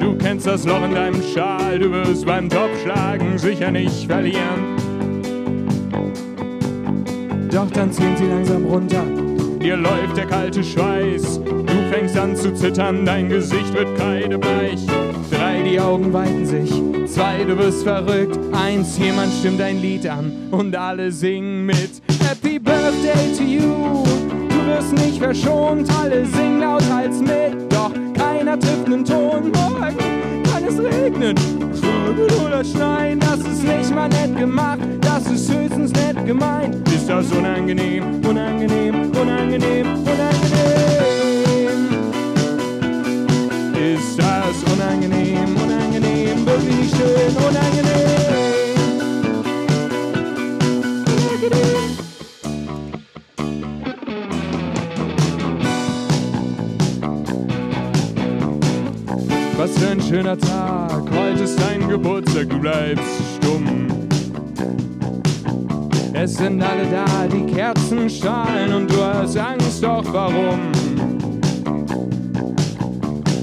C: Du kennst das Loch in deinem Schal, du wirst beim Topschlagen sicher nicht verlieren. Doch dann ziehen sie langsam runter, dir läuft der kalte Schweiß. Du fängst an zu zittern, dein Gesicht wird kreidebleich. Die Augen weiten sich. Zwei, du wirst verrückt. Eins, jemand stimmt ein Lied an und alle singen mit. Happy Birthday to you. Du wirst nicht verschont, alle singen laut als mit. Doch keiner trifft einen Ton. Morgen kann es regnen. Oder schneien, das ist nicht mal nett gemacht, das ist höchstens nett gemeint. Ist das unangenehm, unangenehm, unangenehm, unangenehm? Ist das unangenehm, nicht schön, unangenehm? Unangenehm. Was für ein schöner Tag, heute ist dein Geburtstag, du bleibst stumm. Es sind alle da, die Kerzen strahlen und du hast Angst, doch warum?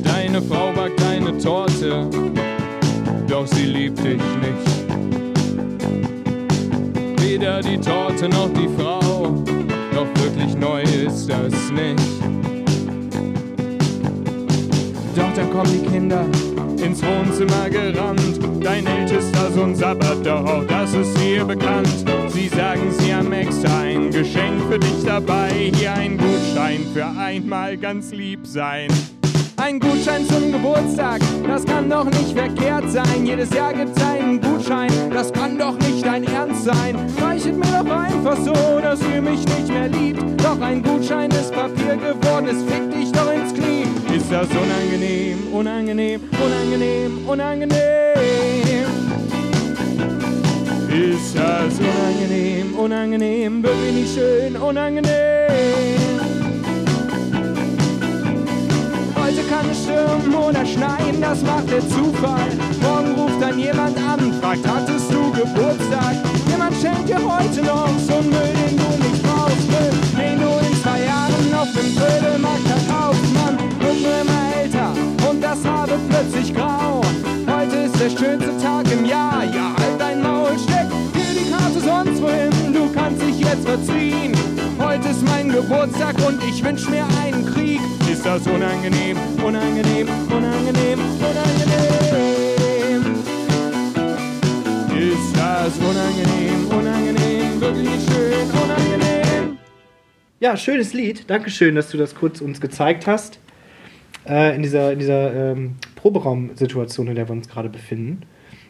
C: Deine Frau backt eine Torte, doch sie liebt dich nicht. Weder die Torte noch die Frau, doch wirklich neu ist das nicht. Doch dann kommen die Kinder ins Wohnzimmer gerannt. Dein ältester Sohn sabbert, doch auch das ist ihr bekannt. Sie sagen, sie haben extra ein Geschenk für dich dabei. Hier ein Gutschein für einmal ganz lieb sein. Ein Gutschein zum Geburtstag, das kann doch nicht verkehrt sein. Jedes Jahr gibt's einen Gutschein, das kann doch nicht dein Ernst sein. Reichet mir doch einfach so, dass ihr mich nicht mehr liebt. Doch ein Gutschein ist Papier geworden, es fickt dich doch ins Knie. Ist das unangenehm, unangenehm, unangenehm, unangenehm? Ist das unangenehm, unangenehm, wirklich nicht schön, unangenehm? Stürmen oder schneien, das macht der Zufall. Morgen ruft dann jemand an, fragt, hattest du Geburtstag? Jemand schenkt dir heute noch so Müll, den du nicht brauchst. Müll, den du in zwei Jahren auf dem Trödelmarkt verkaufst. Mann, wird nur immer älter und das Haar wird plötzlich grau. Heute ist der schönste Tag im Jahr, ja, halt dein Maul, steck dir die Karte sonst wohin, du kannst dich jetzt verziehen. Heute ist mein Geburtstag und ich wünsch mir einen das unangenehm, unangenehm, unangenehm, unangenehm? Ist das unangenehm, unangenehm, wirklich schön, unangenehm?
B: Ja, schönes Lied. Dankeschön, dass du das kurz uns gezeigt hast. Äh, in dieser, in dieser ähm, Proberaumsituation, in der wir uns gerade befinden.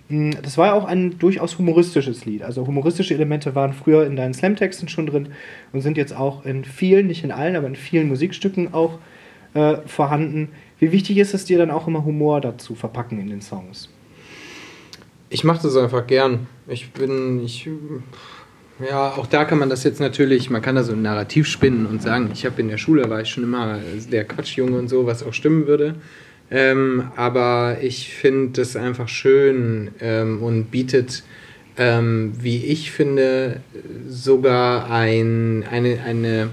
B: Mm, Das war ja auch ein durchaus humoristisches Lied. Also humoristische Elemente waren früher in deinen Slam-Texten schon drin und sind jetzt auch in vielen, nicht in allen, aber in vielen Musikstücken auch äh, vorhanden. Wie wichtig ist es dir dann auch immer Humor dazu verpacken in den Songs?
A: Ich mache das einfach gern. Ich bin, ich, ja, auch da kann man das jetzt natürlich, man kann da so ein Narrativ spinnen und sagen, ich habe in der Schule war ich schon immer der Quatschjunge und so, was auch stimmen würde. Ähm, aber ich finde das einfach schön ähm, und bietet, ähm, wie ich finde, sogar ein, eine, eine,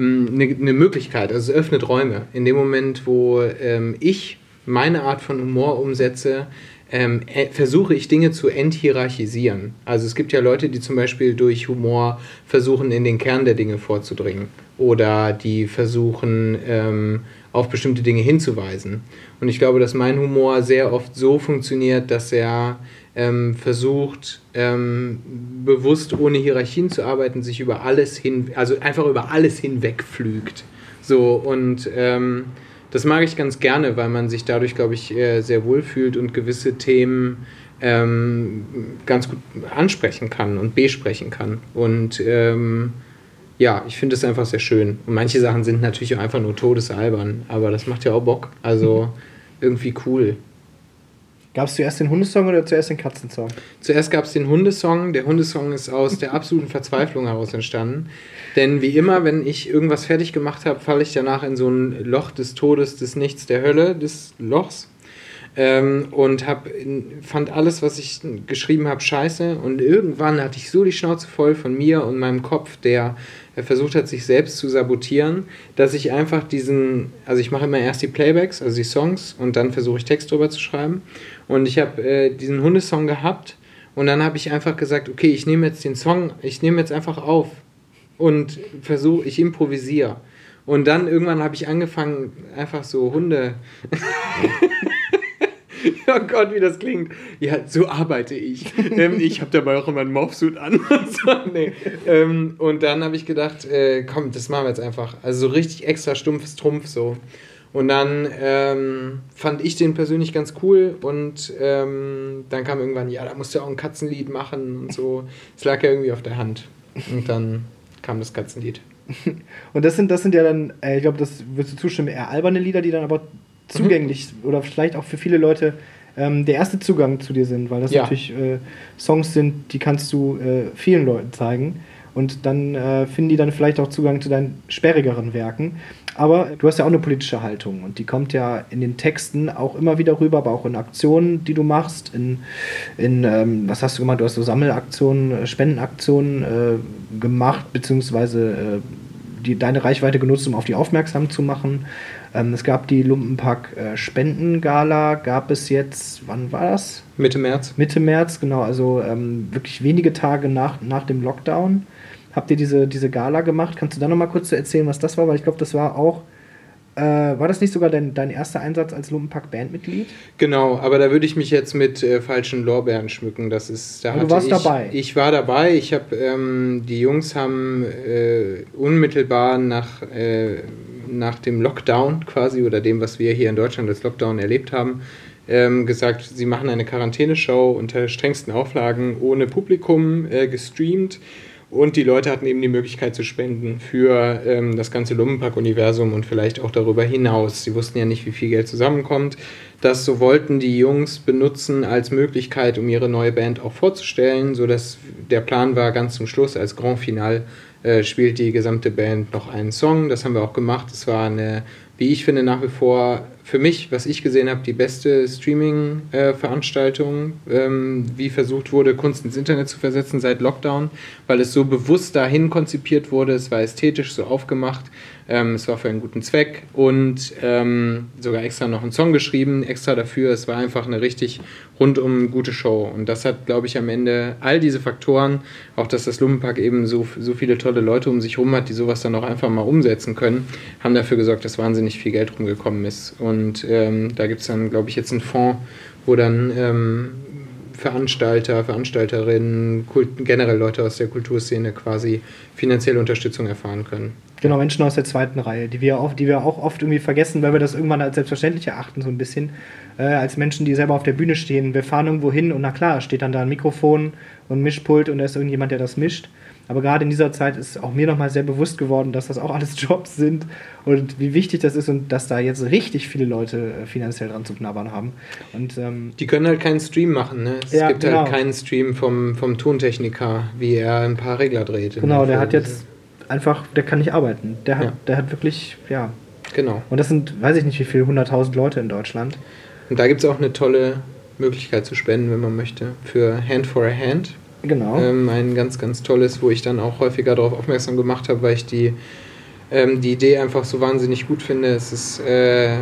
A: eine, eine Möglichkeit. Also es öffnet Räume. In dem Moment, wo ähm, ich meine Art von Humor umsetze, ähm, äh, versuche ich Dinge zu enthierarchisieren. Also es gibt ja Leute, die zum Beispiel durch Humor versuchen, in den Kern der Dinge vorzudringen. Oder die versuchen, ähm, auf bestimmte Dinge hinzuweisen. Und ich glaube, dass mein Humor sehr oft so funktioniert, dass er ähm, versucht, ähm, bewusst ohne Hierarchien zu arbeiten, sich über alles hin, also einfach über alles hinwegpflügt. So und ähm, das mag ich ganz gerne, weil man sich dadurch, glaube ich, äh, sehr wohl fühlt und gewisse Themen ähm, ganz gut ansprechen kann und besprechen kann. Und ähm, ja, ich finde es einfach sehr schön. Und manche Sachen sind natürlich auch einfach nur todesalbern, aber das macht ja auch Bock. Also irgendwie cool.
B: Gab es zuerst den Hundesong oder zuerst den Katzensong?
A: Zuerst gab es den Hundesong. Der Hundesong ist aus der absoluten Verzweiflung heraus entstanden. Denn wie immer, wenn ich irgendwas fertig gemacht habe, falle ich danach in so ein Loch des Todes, des Nichts, der Hölle, des Lochs. Ähm, und hab, fand alles, was ich geschrieben habe, scheiße. Und irgendwann hatte ich so die Schnauze voll von mir und meinem Kopf, der versucht hat, sich selbst zu sabotieren, dass ich einfach diesen, also ich mache immer erst die Playbacks, also die Songs, und dann versuche ich Text drüber zu schreiben. Und ich habe äh, diesen Hundesong gehabt und dann habe ich einfach gesagt, okay, ich nehme jetzt den Song, ich nehme jetzt einfach auf und versuche, ich improvisiere. Und dann irgendwann habe ich angefangen, einfach so Hunde. oh Gott, wie das klingt. Ja, so arbeite ich. ähm, ich habe dabei auch immer einen Morphsuit an. so, nee. ähm, und dann habe ich gedacht, äh, komm, das machen wir jetzt einfach. Also so richtig extra stumpfes Trumpf so. Und dann ähm, fand ich den persönlich ganz cool und ähm, dann kam irgendwann, ja, da musst du auch ein Katzenlied machen und so. Es lag ja irgendwie auf der Hand. Und dann kam das Katzenlied.
B: Und das sind, das sind ja dann, äh, ich glaube, das wirst du zustimmen, eher alberne Lieder, die dann aber zugänglich mhm. oder vielleicht auch für viele Leute ähm, der erste Zugang zu dir sind, weil das ja. natürlich äh, Songs sind, die kannst du äh, vielen Leuten zeigen. Und dann äh, finden die dann vielleicht auch Zugang zu deinen sperrigeren Werken. Aber du hast ja auch eine politische Haltung und die kommt ja in den Texten auch immer wieder rüber, aber auch in Aktionen, die du machst. In, in ähm, was hast du gemacht? Du hast so Sammelaktionen, äh, Spendenaktionen äh, gemacht, beziehungsweise äh, die, deine Reichweite genutzt, um auf die aufmerksam zu machen. Ähm, es gab die Lumpenpack äh, Spendengala, gab es jetzt, wann war das?
A: Mitte März.
B: Mitte März, genau, also ähm, wirklich wenige Tage nach, nach dem Lockdown. Habt ihr diese, diese Gala gemacht? Kannst du da nochmal kurz erzählen, was das war? Weil ich glaube, das war auch äh, war das nicht sogar dein, dein erster Einsatz als Lumpenpack-Bandmitglied?
A: Genau, aber da würde ich mich jetzt mit äh, falschen Lorbeeren schmücken. Das ist, da
B: du warst
A: ich,
B: dabei.
A: Ich war dabei. Ich habe, ähm, die Jungs haben äh, unmittelbar nach, äh, nach dem Lockdown quasi oder dem, was wir hier in Deutschland als Lockdown erlebt haben, ähm, gesagt, sie machen eine Quarantäneshow unter strengsten Auflagen ohne Publikum äh, gestreamt und die Leute hatten eben die Möglichkeit zu spenden für ähm, das ganze Lumpenpack-Universum und vielleicht auch darüber hinaus. Sie wussten ja nicht, wie viel Geld zusammenkommt. Das so wollten die Jungs benutzen als Möglichkeit, um ihre neue Band auch vorzustellen, sodass der Plan war, ganz zum Schluss als Grand Final äh, spielt die gesamte Band noch einen Song. Das haben wir auch gemacht. Es war eine, wie ich finde, nach wie vor für mich, was ich gesehen habe, die beste Streaming-Veranstaltung, ähm, wie versucht wurde, Kunst ins Internet zu versetzen seit Lockdown, weil es so bewusst dahin konzipiert wurde, es war ästhetisch so aufgemacht, ähm, es war für einen guten Zweck und ähm, sogar extra noch einen Song geschrieben, extra dafür. Es war einfach eine richtig rundum gute Show. Und das hat, glaube ich, am Ende all diese Faktoren, auch dass das Lumpenpack eben so, so viele tolle Leute um sich herum hat, die sowas dann auch einfach mal umsetzen können, haben dafür gesorgt, dass wahnsinnig viel Geld rumgekommen ist. Und ähm, da gibt es dann, glaube ich, jetzt einen Fonds, wo dann ähm, Veranstalter, Veranstalterinnen, Kult, generell Leute aus der Kulturszene quasi finanzielle Unterstützung erfahren können.
B: Genau, Menschen aus der zweiten Reihe, die wir, oft, die wir auch oft irgendwie vergessen, weil wir das irgendwann als selbstverständlich erachten, so ein bisschen. Äh, als Menschen, die selber auf der Bühne stehen. Wir fahren irgendwo hin und na klar, steht dann da ein Mikrofon und ein Mischpult und da ist irgendjemand, der das mischt. Aber gerade in dieser Zeit ist auch mir nochmal sehr bewusst geworden, dass das auch alles Jobs sind und wie wichtig das ist und dass da jetzt richtig viele Leute äh, finanziell dran zu knabbern haben. Und, ähm,
A: die können halt keinen Stream machen. Ne? Es
B: ja,
A: gibt
B: genau.
A: halt keinen Stream vom, vom Tontechniker, wie er ein paar Regler dreht.
B: Genau, der hat jetzt einfach, der kann nicht arbeiten. Der hat, ja. der hat wirklich, ja.
A: Genau.
B: Und das sind, weiß ich nicht wie viele, 100.000 Leute in Deutschland.
A: Und da gibt es auch eine tolle Möglichkeit zu spenden, wenn man möchte, für Hand for a Hand.
B: Genau.
A: Ähm, ein ganz, ganz tolles, wo ich dann auch häufiger darauf aufmerksam gemacht habe, weil ich die, ähm, die Idee einfach so wahnsinnig gut finde. Es ist äh,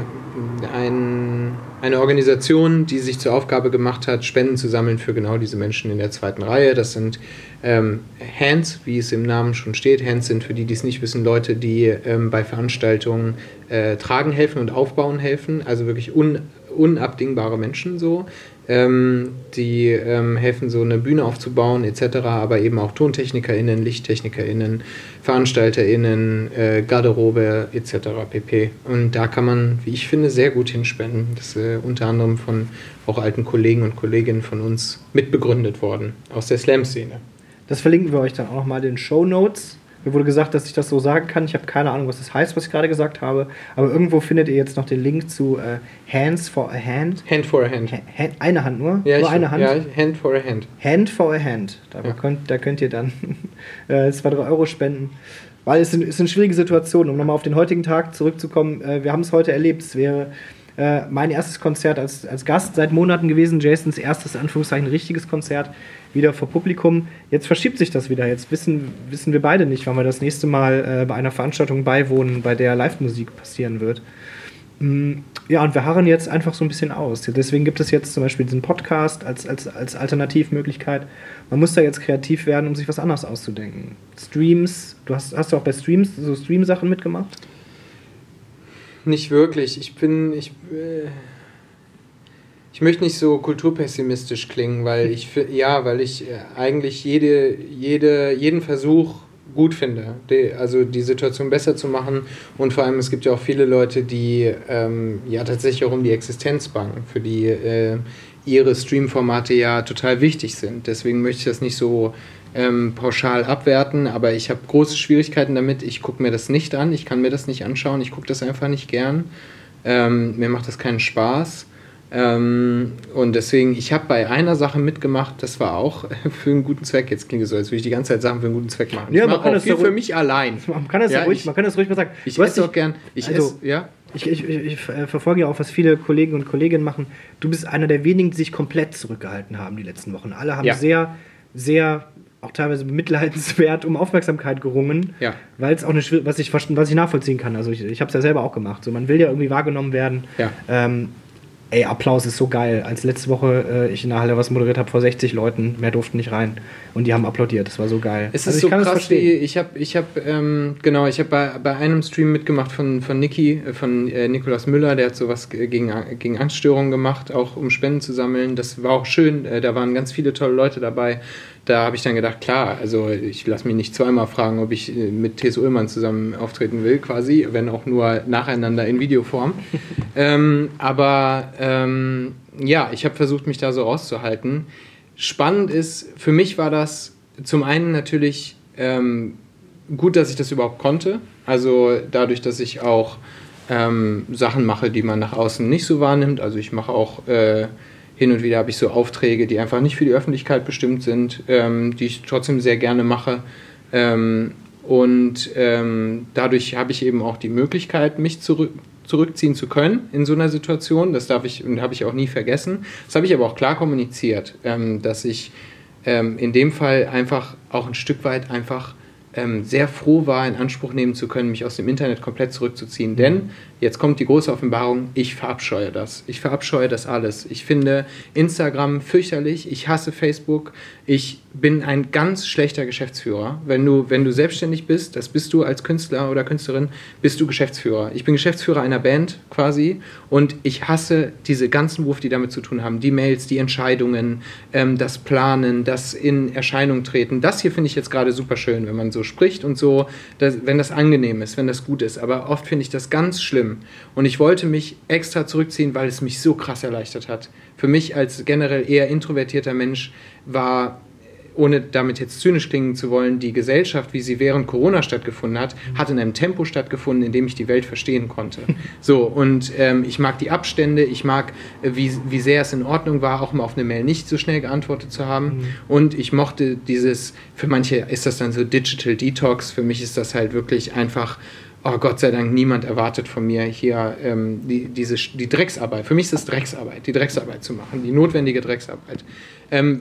A: ein eine Organisation, die sich zur Aufgabe gemacht hat, Spenden zu sammeln für genau diese Menschen in der zweiten Reihe. Das sind ähm, Hands, wie es im Namen schon steht. Hands sind für die, die es nicht wissen, Leute, die ähm, bei Veranstaltungen äh, tragen helfen und aufbauen helfen. Also wirklich un unabdingbare Menschen so. Ähm, die ähm, helfen, so eine Bühne aufzubauen etc., aber eben auch TontechnikerInnen, LichttechnikerInnen, VeranstalterInnen, äh, Garderobe etc. pp. Und da kann man, wie ich finde, sehr gut hinspenden. Das ist äh, unter anderem von auch alten Kollegen und Kolleginnen von uns mitbegründet worden, aus der Slam-Szene.
B: Das verlinken wir euch dann auch nochmal in den Show Notes. Mir wurde gesagt, dass ich das so sagen kann. Ich habe keine Ahnung, was das heißt, was ich gerade gesagt habe. Aber irgendwo findet ihr jetzt noch den Link zu äh, Hands for a Hand.
A: Hand for a Hand.
B: Ha hand eine Hand nur?
A: Ja,
B: nur
A: ich,
B: eine Hand?
A: Ja, Hand for a Hand.
B: Hand for a Hand. Da,
A: Ja.
B: könnt, da könnt ihr dann 2, 3 Euro spenden. Weil es sind, es sind schwierige Situationen. Um nochmal auf den heutigen Tag zurückzukommen, äh, wir haben es heute erlebt. Es wäre äh, mein erstes Konzert als, als Gast seit Monaten gewesen. Jasons erstes, Anführungszeichen, richtiges Konzert. Wieder vor Publikum. Jetzt verschiebt sich das wieder. Jetzt wissen, wissen wir beide nicht, wann wir das nächste Mal äh, bei einer Veranstaltung beiwohnen, bei der Live-Musik passieren wird. Mm, Ja, und wir harren jetzt einfach so ein bisschen aus. Deswegen gibt es jetzt zum Beispiel diesen Podcast als, als, als Alternativmöglichkeit. Man muss da jetzt kreativ werden, um sich was anderes auszudenken. Streams, du hast, hast du auch bei Streams so Stream-Sachen mitgemacht?
A: Nicht wirklich. Ich bin, ich, äh, ich möchte nicht so kulturpessimistisch klingen, weil ich, ja, weil ich äh, eigentlich jede, jede, jeden Versuch gut finde, die, also die Situation besser zu machen und vor allem es gibt ja auch viele Leute, die ähm, ja tatsächlich auch um die Existenz bangen, für die äh, ihre Stream-Formate ja total wichtig sind. Deswegen möchte ich das nicht so ähm, pauschal abwerten, aber ich habe große Schwierigkeiten damit. Ich gucke mir das nicht an, ich kann mir das nicht anschauen, ich gucke das einfach nicht gern. Ähm, mir macht das keinen Spaß. Ähm, und deswegen, ich habe bei einer Sache mitgemacht, das war auch für einen guten Zweck. Jetzt klingt es so, als würde ich die ganze Zeit Sachen für einen guten Zweck machen.
B: Ja,
A: ich
B: man kann das
A: viel für mich allein.
B: Man kann das ja, ruhig,
A: ich-
B: man kann das ruhig mal sagen.
A: Ich
B: Du hast
A: esse
B: dich-
A: auch gern. Ich
B: also-
A: esse, ja.
B: Ich, ich, ich, verfolge ja auch, was viele Kollegen und Kolleginnen machen. Du bist einer der wenigen, die sich komplett zurückgehalten haben die letzten Wochen. Alle haben
A: Ja.
B: sehr, sehr, auch teilweise bemitleidenswert um Aufmerksamkeit gerungen.
A: Ja.
B: Weil es auch eine was ich, was ich nachvollziehen kann. Also ich, ich habe es ja selber auch gemacht. So, man will ja irgendwie wahrgenommen werden.
A: Ja.
B: Ähm, ey, Applaus ist so geil. Als letzte Woche äh, ich in der Halle was moderiert habe vor 60 Leuten, mehr durften nicht rein. Und die haben applaudiert. Das war so geil.
A: Es ist
B: Also ich
A: so krass, wie
B: verstehen.
A: ich habe, ich habe, ähm, genau, ich habe bei, bei einem Stream mitgemacht von, von Niki, äh, von äh, Nikolaus Müller, der hat sowas gegen, gegen Angststörungen gemacht, auch um Spenden zu sammeln. Das war auch schön, äh, da waren ganz viele tolle Leute dabei. Da habe ich dann gedacht, klar, also ich lasse mich nicht zweimal fragen, ob ich äh, mit Thes Ullmann zusammen auftreten will, quasi, wenn auch nur nacheinander in Videoform. ähm, aber ähm, ja, ich habe versucht, mich da so rauszuhalten. Spannend ist, für mich war das zum einen natürlich ähm, gut, dass ich das überhaupt konnte. Also dadurch, dass ich auch ähm, Sachen mache, die man nach außen nicht so wahrnimmt. Also ich mache auch äh, hin und wieder habe ich so Aufträge, die einfach nicht für die Öffentlichkeit bestimmt sind, ähm, die ich trotzdem sehr gerne mache. Ähm, und ähm, dadurch habe ich eben auch die Möglichkeit, mich zurück, zurückziehen zu können in so einer Situation. Das darf ich und habe ich auch nie vergessen. Das habe ich aber auch klar kommuniziert, ähm, dass ich ähm, in dem Fall einfach auch ein Stück weit einfach ähm, sehr froh war, in Anspruch nehmen zu können, mich aus dem Internet komplett zurückzuziehen. Denn jetzt kommt die große Offenbarung, ich verabscheue das. Ich verabscheue das alles. Ich finde Instagram fürchterlich, ich hasse Facebook, ich bin ein ganz schlechter Geschäftsführer. Wenn du, wenn du selbstständig bist, das bist du als Künstler oder Künstlerin, bist du Geschäftsführer. Ich bin Geschäftsführer einer Band quasi und ich hasse diese ganzen Berufe, die damit zu tun haben. Die Mails, die Entscheidungen, ähm, das Planen, das in Erscheinung treten. Das hier finde ich jetzt gerade super schön, wenn man so spricht und so, dass, wenn das angenehm ist, wenn das gut ist. Aber oft finde ich das ganz schlimm. Und ich wollte mich extra zurückziehen, weil es mich so krass erleichtert hat. Für mich als generell eher introvertierter Mensch war ohne damit jetzt zynisch klingen zu wollen, die Gesellschaft, wie sie während Corona stattgefunden hat, hat in einem Tempo stattgefunden, in dem ich die Welt verstehen konnte. So, und ähm, ich mag die Abstände, ich mag, äh, wie, wie sehr es in Ordnung war, auch mal auf eine Mail nicht so schnell geantwortet zu haben. Und ich mochte dieses, für manche ist das dann so Digital Detox, für mich ist das halt wirklich einfach oh Gott sei Dank, niemand erwartet von mir hier ähm, die, diese, die Drecksarbeit. Für mich ist das Drecksarbeit, die Drecksarbeit zu machen, die notwendige Drecksarbeit. Ähm,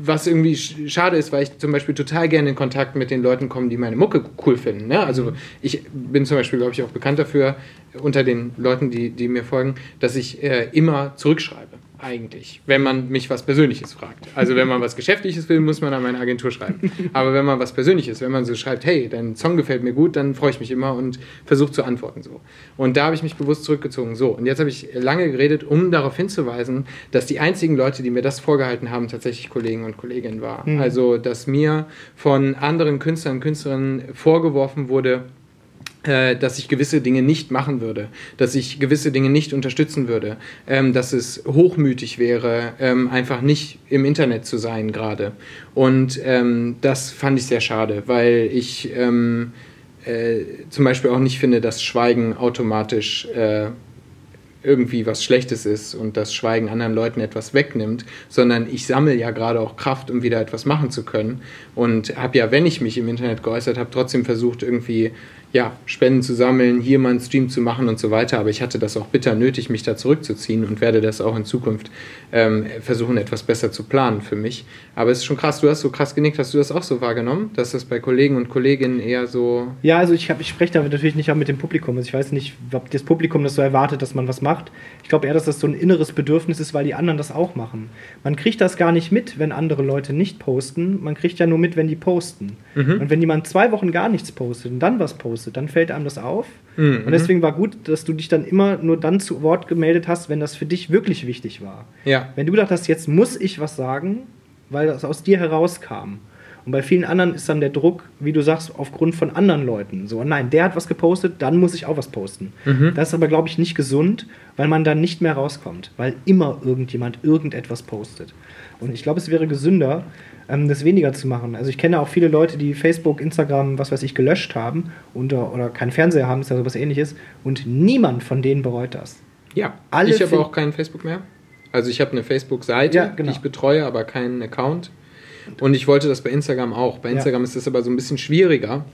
A: was irgendwie schade ist, weil ich zum Beispiel total gerne in Kontakt mit den Leuten komme, die meine Mucke cool finden. Ne? Also ich bin zum Beispiel, glaube ich, auch bekannt dafür, unter den Leuten, die, die mir folgen, dass ich äh, immer zurückschreibe eigentlich, wenn man mich was Persönliches fragt. Also wenn man was Geschäftliches will, muss man an meine Agentur schreiben. Aber wenn man was Persönliches, wenn man so schreibt, hey, dein Song gefällt mir gut, dann freue ich mich immer und versuche zu antworten so. Und da habe ich mich bewusst zurückgezogen. So, und jetzt habe ich lange geredet, um darauf hinzuweisen, dass die einzigen Leute, die mir das vorgehalten haben, tatsächlich Kollegen und Kolleginnen waren. Mhm. Also, dass mir von anderen Künstlern und Künstlerinnen vorgeworfen wurde, dass ich gewisse Dinge nicht machen würde, dass ich gewisse Dinge nicht unterstützen würde, ähm, dass es hochmütig wäre, ähm, einfach nicht im Internet zu sein gerade. Und ähm, das fand ich sehr schade, weil ich ähm, äh, zum Beispiel auch nicht finde, dass Schweigen automatisch äh, irgendwie was Schlechtes ist und das Schweigen anderen Leuten etwas wegnimmt, sondern ich sammle ja gerade auch Kraft, um wieder etwas machen zu können. Und habe ja, wenn ich mich im Internet geäußert habe, trotzdem versucht, irgendwie ja, Spenden zu sammeln, hier mal einen Stream zu machen und so weiter. Aber ich hatte das auch bitter nötig, mich da zurückzuziehen und werde das auch in Zukunft ähm, versuchen, etwas besser zu planen für mich. Aber es ist schon krass, du hast so krass genickt. Hast du das auch so wahrgenommen, dass das bei Kollegen und Kolleginnen eher so.
B: Ja, also ich, ich spreche da natürlich nicht auch mit dem Publikum. Also ich weiß nicht, ob das Publikum das so erwartet, dass man was macht. Ich glaube eher, dass das so ein inneres Bedürfnis ist, weil die anderen das auch machen. Man kriegt das gar nicht mit, wenn andere Leute nicht posten. Man kriegt ja nur mit, wenn die posten. Mhm. Und wenn jemand zwei Wochen gar nichts postet und dann was postet, postet, dann fällt einem das auf. Mhm. Und deswegen war gut, dass du dich dann immer nur dann zu Wort gemeldet hast, wenn das für dich wirklich wichtig war.
A: Ja.
B: Wenn du gedacht hast, jetzt muss ich was sagen, weil das aus dir herauskam. Und bei vielen anderen ist dann der Druck, wie du sagst, aufgrund von anderen Leuten. So, nein, der hat was gepostet, dann muss ich auch was posten. Mhm. Das ist aber, glaube ich, nicht gesund, weil man dann nicht mehr rauskommt, weil immer irgendjemand irgendetwas postet. Und ich glaube, es wäre gesünder, ähm, das weniger zu machen. Also ich kenne auch viele Leute, die Facebook, Instagram, was weiß ich, gelöscht haben und, oder keinen Fernseher haben, ist ja sowas ähnliches. Und niemand von denen bereut das.
A: Ja, Alle ich habe auch keinen Facebook mehr. Also ich habe eine Facebook-Seite, ja, genau. die ich betreue, aber keinen Account. Und ich wollte das bei Instagram auch. Bei Instagram ja. ist das aber so ein bisschen schwieriger,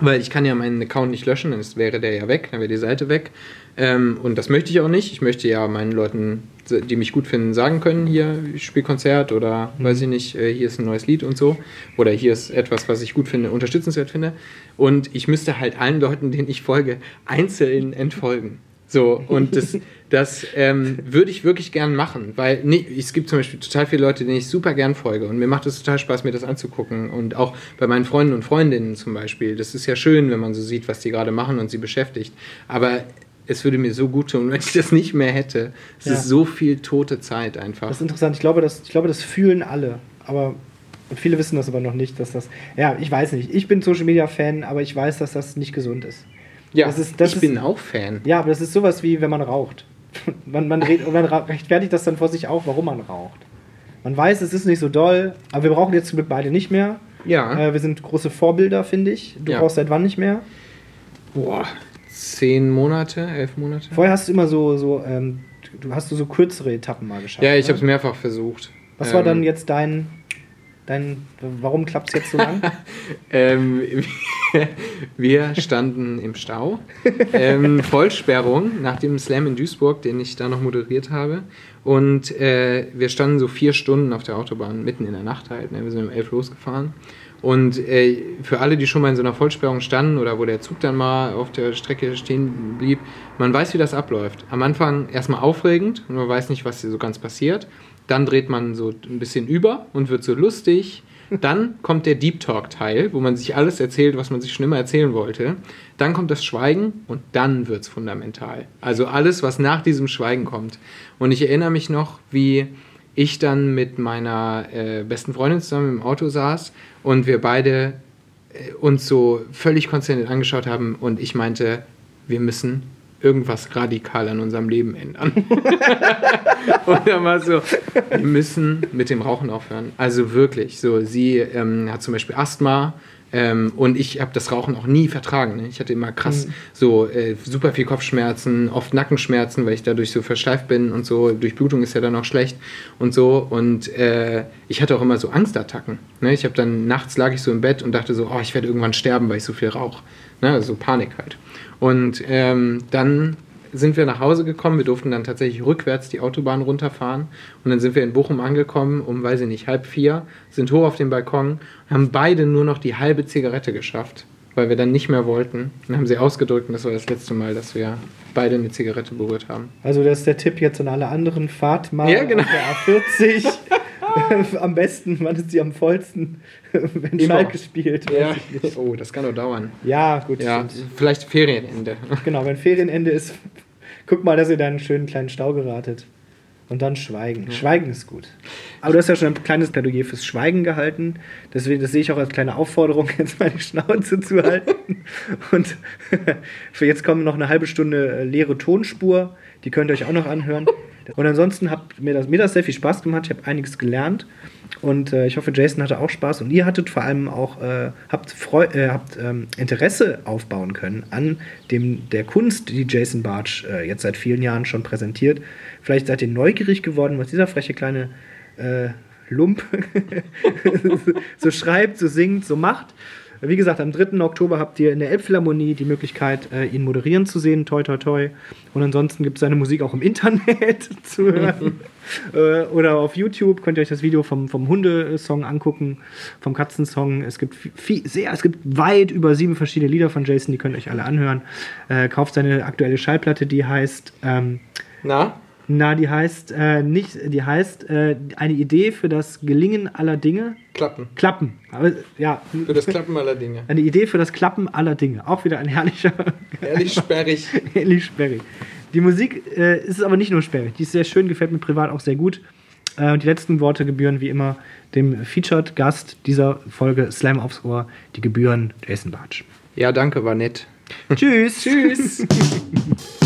A: weil ich kann ja meinen Account nicht löschen, dann wäre der ja weg, dann wäre die Seite weg. Ähm, und das möchte ich auch nicht. Ich möchte ja meinen Leuten, die mich gut finden, sagen können, hier, ich spiele Konzert oder mhm. weiß ich nicht, äh, hier ist ein neues Lied und so. Oder hier ist etwas, was ich gut finde, unterstützenswert finde. Und ich müsste halt allen Leuten, denen ich folge, einzeln entfolgen. So, und das, das ähm, würde ich wirklich gern machen, weil nee, es gibt zum Beispiel total viele Leute, denen ich super gern folge und mir macht es total Spaß, mir das anzugucken und auch bei meinen Freunden und Freundinnen zum Beispiel. Das ist ja schön, wenn man so sieht, was die gerade machen und sie beschäftigt. Aber es würde mir so gut tun, wenn ich das nicht mehr hätte. Es ja. ist so viel tote Zeit einfach.
B: Das ist interessant. Ich glaube, das, ich glaube, das fühlen alle. Aber und viele wissen das aber noch nicht, dass das. Ja, ich weiß nicht. Ich bin Social Media Fan, aber ich weiß, dass das nicht gesund ist.
A: Ja, das ist, das ich ist, bin auch Fan.
B: Ja, aber das ist sowas wie, wenn man raucht. man, man, red, man rechtfertigt das dann vor sich auf, warum man raucht. Man weiß, es ist nicht so doll, aber wir brauchen jetzt zum Glück beide nicht mehr.
A: Ja.
B: Äh, wir sind große Vorbilder, finde ich. Du ja. brauchst seit wann nicht mehr?
A: Boah, zehn Monate, elf Monate.
B: Vorher hast du immer so, so ähm, du hast du so kürzere Etappen mal geschafft.
A: Ja, ich habe es mehrfach versucht.
B: Was ähm, war dann jetzt dein Dein, warum klappt es jetzt so lang?
A: ähm, wir standen im Stau. Ähm, Vollsperrung nach dem Slam in Duisburg, den ich da noch moderiert habe. Und äh, wir standen so vier Stunden auf der Autobahn, mitten in der Nacht halt. Ne? Wir sind um elf losgefahren. Und äh, für alle, die schon mal in so einer Vollsperrung standen oder wo der Zug dann mal auf der Strecke stehen blieb, man weiß, wie das abläuft. Am Anfang erstmal aufregend und man weiß nicht, was hier so ganz passiert. Dann dreht man so ein bisschen über und wird so lustig. Dann kommt der Deep Talk-Teil, wo man sich alles erzählt, was man sich schon immer erzählen wollte. Dann kommt das Schweigen und dann wird es fundamental. Also alles, was nach diesem Schweigen kommt. Und ich erinnere mich noch, wie ich dann mit meiner äh, besten Freundin zusammen im Auto saß und wir beide äh, uns so völlig konzentriert angeschaut haben und ich meinte, wir müssen irgendwas radikal an unserem Leben ändern. und dann war so, wir müssen mit dem Rauchen aufhören. Also wirklich, so sie ähm, hat zum Beispiel Asthma, ähm, und ich habe das Rauchen auch nie vertragen. Ne? Ich hatte immer krass mhm. so äh, super viel Kopfschmerzen, oft Nackenschmerzen, weil ich dadurch so versteift bin und so. Durchblutung ist ja dann auch schlecht und so. Und äh, ich hatte auch immer so Angstattacken. Ne? Ich habe dann nachts lag ich so im Bett und dachte so, oh, ich werde irgendwann sterben, weil ich so viel rauche. Ne? Also so Panik halt. Und ähm, dann sind wir nach Hause gekommen. Wir durften dann tatsächlich rückwärts die Autobahn runterfahren. Und dann sind wir in Bochum angekommen, um, weiß ich nicht, halb vier, sind hoch auf den Balkon, haben beide nur noch die halbe Zigarette geschafft, weil wir dann nicht mehr wollten. Dann haben sie ausgedrückt und das war das letzte Mal, dass wir beide eine Zigarette berührt haben.
B: Also das ist der Tipp jetzt an alle anderen. Fahrt mal
A: Ja, genau.
B: auf der A40. am besten, wann ist sie am vollsten, wenn
A: Immer.
B: Schalke spielt.
A: Ja. Oh, das kann doch dauern.
B: ja gut.
A: Ja, vielleicht Ferienende.
B: Genau, wenn Ferienende ist, guck mal, dass ihr da einen schönen kleinen Stau geratet. Und dann Schweigen. Schweigen ist gut. Aber du hast ja schon ein kleines Plädoyer fürs Schweigen gehalten. Deswegen, das sehe ich auch als kleine Aufforderung, jetzt mal die Schnauze zu halten. Und für jetzt kommt noch eine halbe Stunde äh, leere Tonspur. Die könnt ihr euch auch noch anhören. Und ansonsten hat mir das, mir das sehr viel Spaß gemacht. Ich habe einiges gelernt. Und äh, ich hoffe, Jason hatte auch Spaß. Und ihr hattet vor allem auch, äh, habt, Freu äh, habt ähm, Interesse aufbauen können an dem, der Kunst, die Jason Bartsch äh, jetzt seit vielen Jahren schon präsentiert. Vielleicht seid ihr neugierig geworden, was dieser freche kleine äh, Lump so schreibt, so singt, so macht. Wie gesagt, am 3. Oktober habt ihr in der Elbphilharmonie die Möglichkeit, äh, ihn moderieren zu sehen. Toi, toi, toi. Und ansonsten gibt es seine Musik auch im Internet zu hören. äh, oder auf YouTube könnt ihr euch das Video vom, vom Hundesong angucken, vom Katzensong. Es gibt viel, sehr, es gibt weit über sieben verschiedene Lieder von Jason, die könnt ihr euch alle anhören. Äh, kauft seine aktuelle Schallplatte, die heißt. Ähm,
A: Na?
B: Na, die heißt äh, nicht, die heißt äh, eine Idee für das Gelingen aller Dinge.
A: Klappen.
B: Klappen. Aber, ja,
A: Für das Klappen aller Dinge.
B: eine Idee für das Klappen aller Dinge. Auch wieder ein herrlicher,
A: Ehrlich sperrig.
B: herrlich sperrig. Die Musik äh, ist aber nicht nur sperrig. Die ist sehr schön, gefällt mir privat auch sehr gut. Äh, und die letzten Worte gebühren wie immer dem Featured Gast dieser Folge Slam aufs Ohr. Die gebühren Jason Bartsch.
A: Ja, danke, war nett.
B: Tschüss.
A: Tschüss.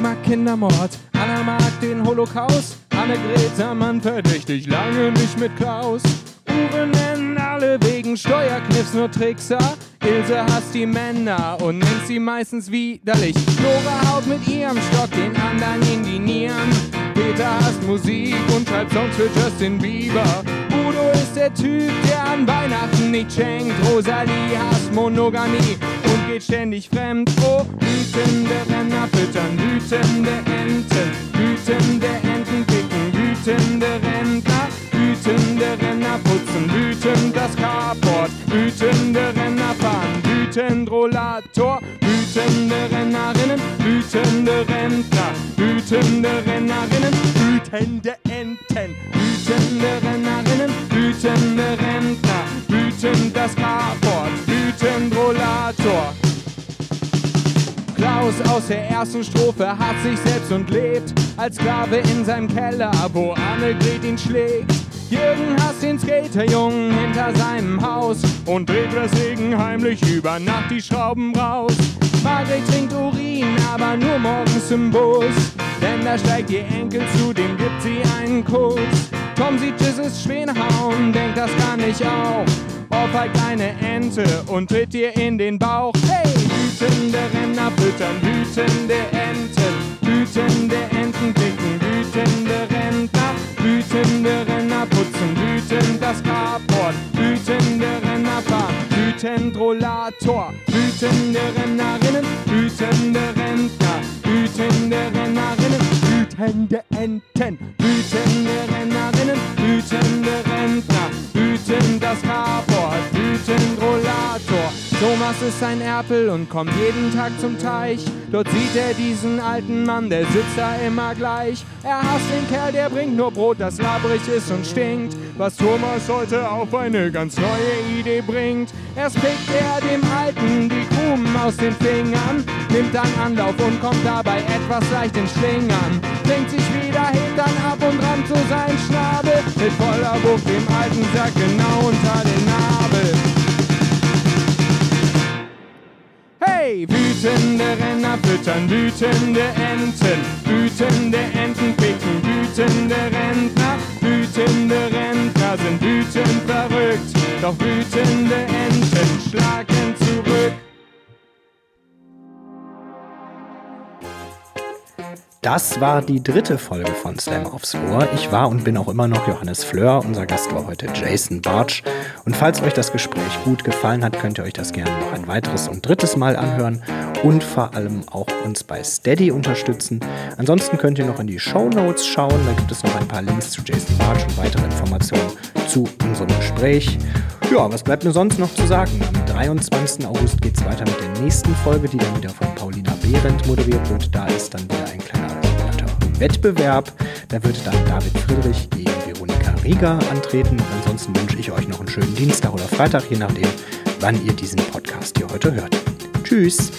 C: mag Kindermord, Anna mag den Holocaust, Annegret Mann verdächtig lange nicht mit Klaus. Uwe nennen alle wegen Steuerkniffs nur Trickser. Ilse hasst die Männer und nennt sie meistens widerlich. Nora haut mit ihrem Stock den anderen in die Nieren. Peter hasst Musik und schreibt Songs für Justin Bieber. Udo ist der Typ, der an Weihnachten nicht schenkt. Rosalie hasst Monogamie geht ständig fremd. Oh, wütende Renner füttern, wütende Enten, wütende Enten picken, wütende Rentner, wütende Renner putzen, wütend das Carport, wütende Renner fahren, wütend Rollator, wütende Rennerinnen, wütende Rentner, wütende Rennerinnen, wütende aus der ersten Strophe hat sich selbst und lebt als Sklave in seinem Keller, wo Annegret ihn schlägt. Jürgen hasst den Skaterjungen hinter seinem Haus und dreht deswegen heimlich über Nacht die Schrauben raus. Margret trinkt Urin, aber nur morgens im Bus, denn da steigt ihr Enkel zu, dem gibt sie einen Kuss. Tom sieht Jesus Schweinehauen, denkt das kann ich auch. Ohrfeigt eine Ente und tritt ihr in den Bauch. Hey, wütende Renner füttern, wütende Enten, wütende Enten picken, wütende Rentner, wütende Renner putzen, wütend das Carport, wütende Renner fahren, wütend Rollator, wütende Rennerinnen, wütende Rentner, wütende Rennerinnen, wütende Enten, wütende Rennerinnen, wütende Rentner, wütend das Carport. Thomas ist ein Erpel und kommt jeden Tag zum Teich. Dort sieht er diesen alten Mann, der sitzt da immer gleich. Er hasst den Kerl, der bringt nur Brot, das labrig ist und stinkt. Was Thomas heute auf eine ganz neue Idee bringt. Erst pickt er dem Alten die Krumen aus den Fingern, nimmt dann Anlauf und kommt dabei etwas leicht in Schlingern. Denkt sich wieder, hebt dann ab und rammt so sein Schnabel. Mit voller Wucht dem Alten Sack genau unter den Nabel. Wütende Renner füttern, wütende Enten, wütende Enten picken, wütende Rentner, wütende Rentner sind wütend verrückt, doch wütende Enten schlagen zurück.
B: Das war die dritte Folge von Slam aufs Ohr. Ich war und bin auch immer noch Johannes Fleur. Unser Gast war heute Jason Bartsch. Und falls euch das Gespräch gut gefallen hat, könnt ihr euch das gerne noch ein weiteres und drittes Mal anhören und vor allem auch uns bei Steady unterstützen. Ansonsten könnt ihr noch in die Show Notes schauen. Da gibt es noch ein paar Links zu Jason Bartsch und weitere Informationen zu unserem Gespräch. Ja, was bleibt mir sonst noch zu sagen? Am 23. August geht es weiter mit der nächsten Folge, die dann wieder von Paulina Behrendt moderiert wird. Da ist dann wieder ein kleiner Wettbewerb. Da wird dann David Friedrich gegen Veronika Rieger antreten. ansonsten wünsche ich euch noch einen schönen Dienstag oder Freitag, je nachdem, wann ihr diesen Podcast hier heute hört. Tschüss!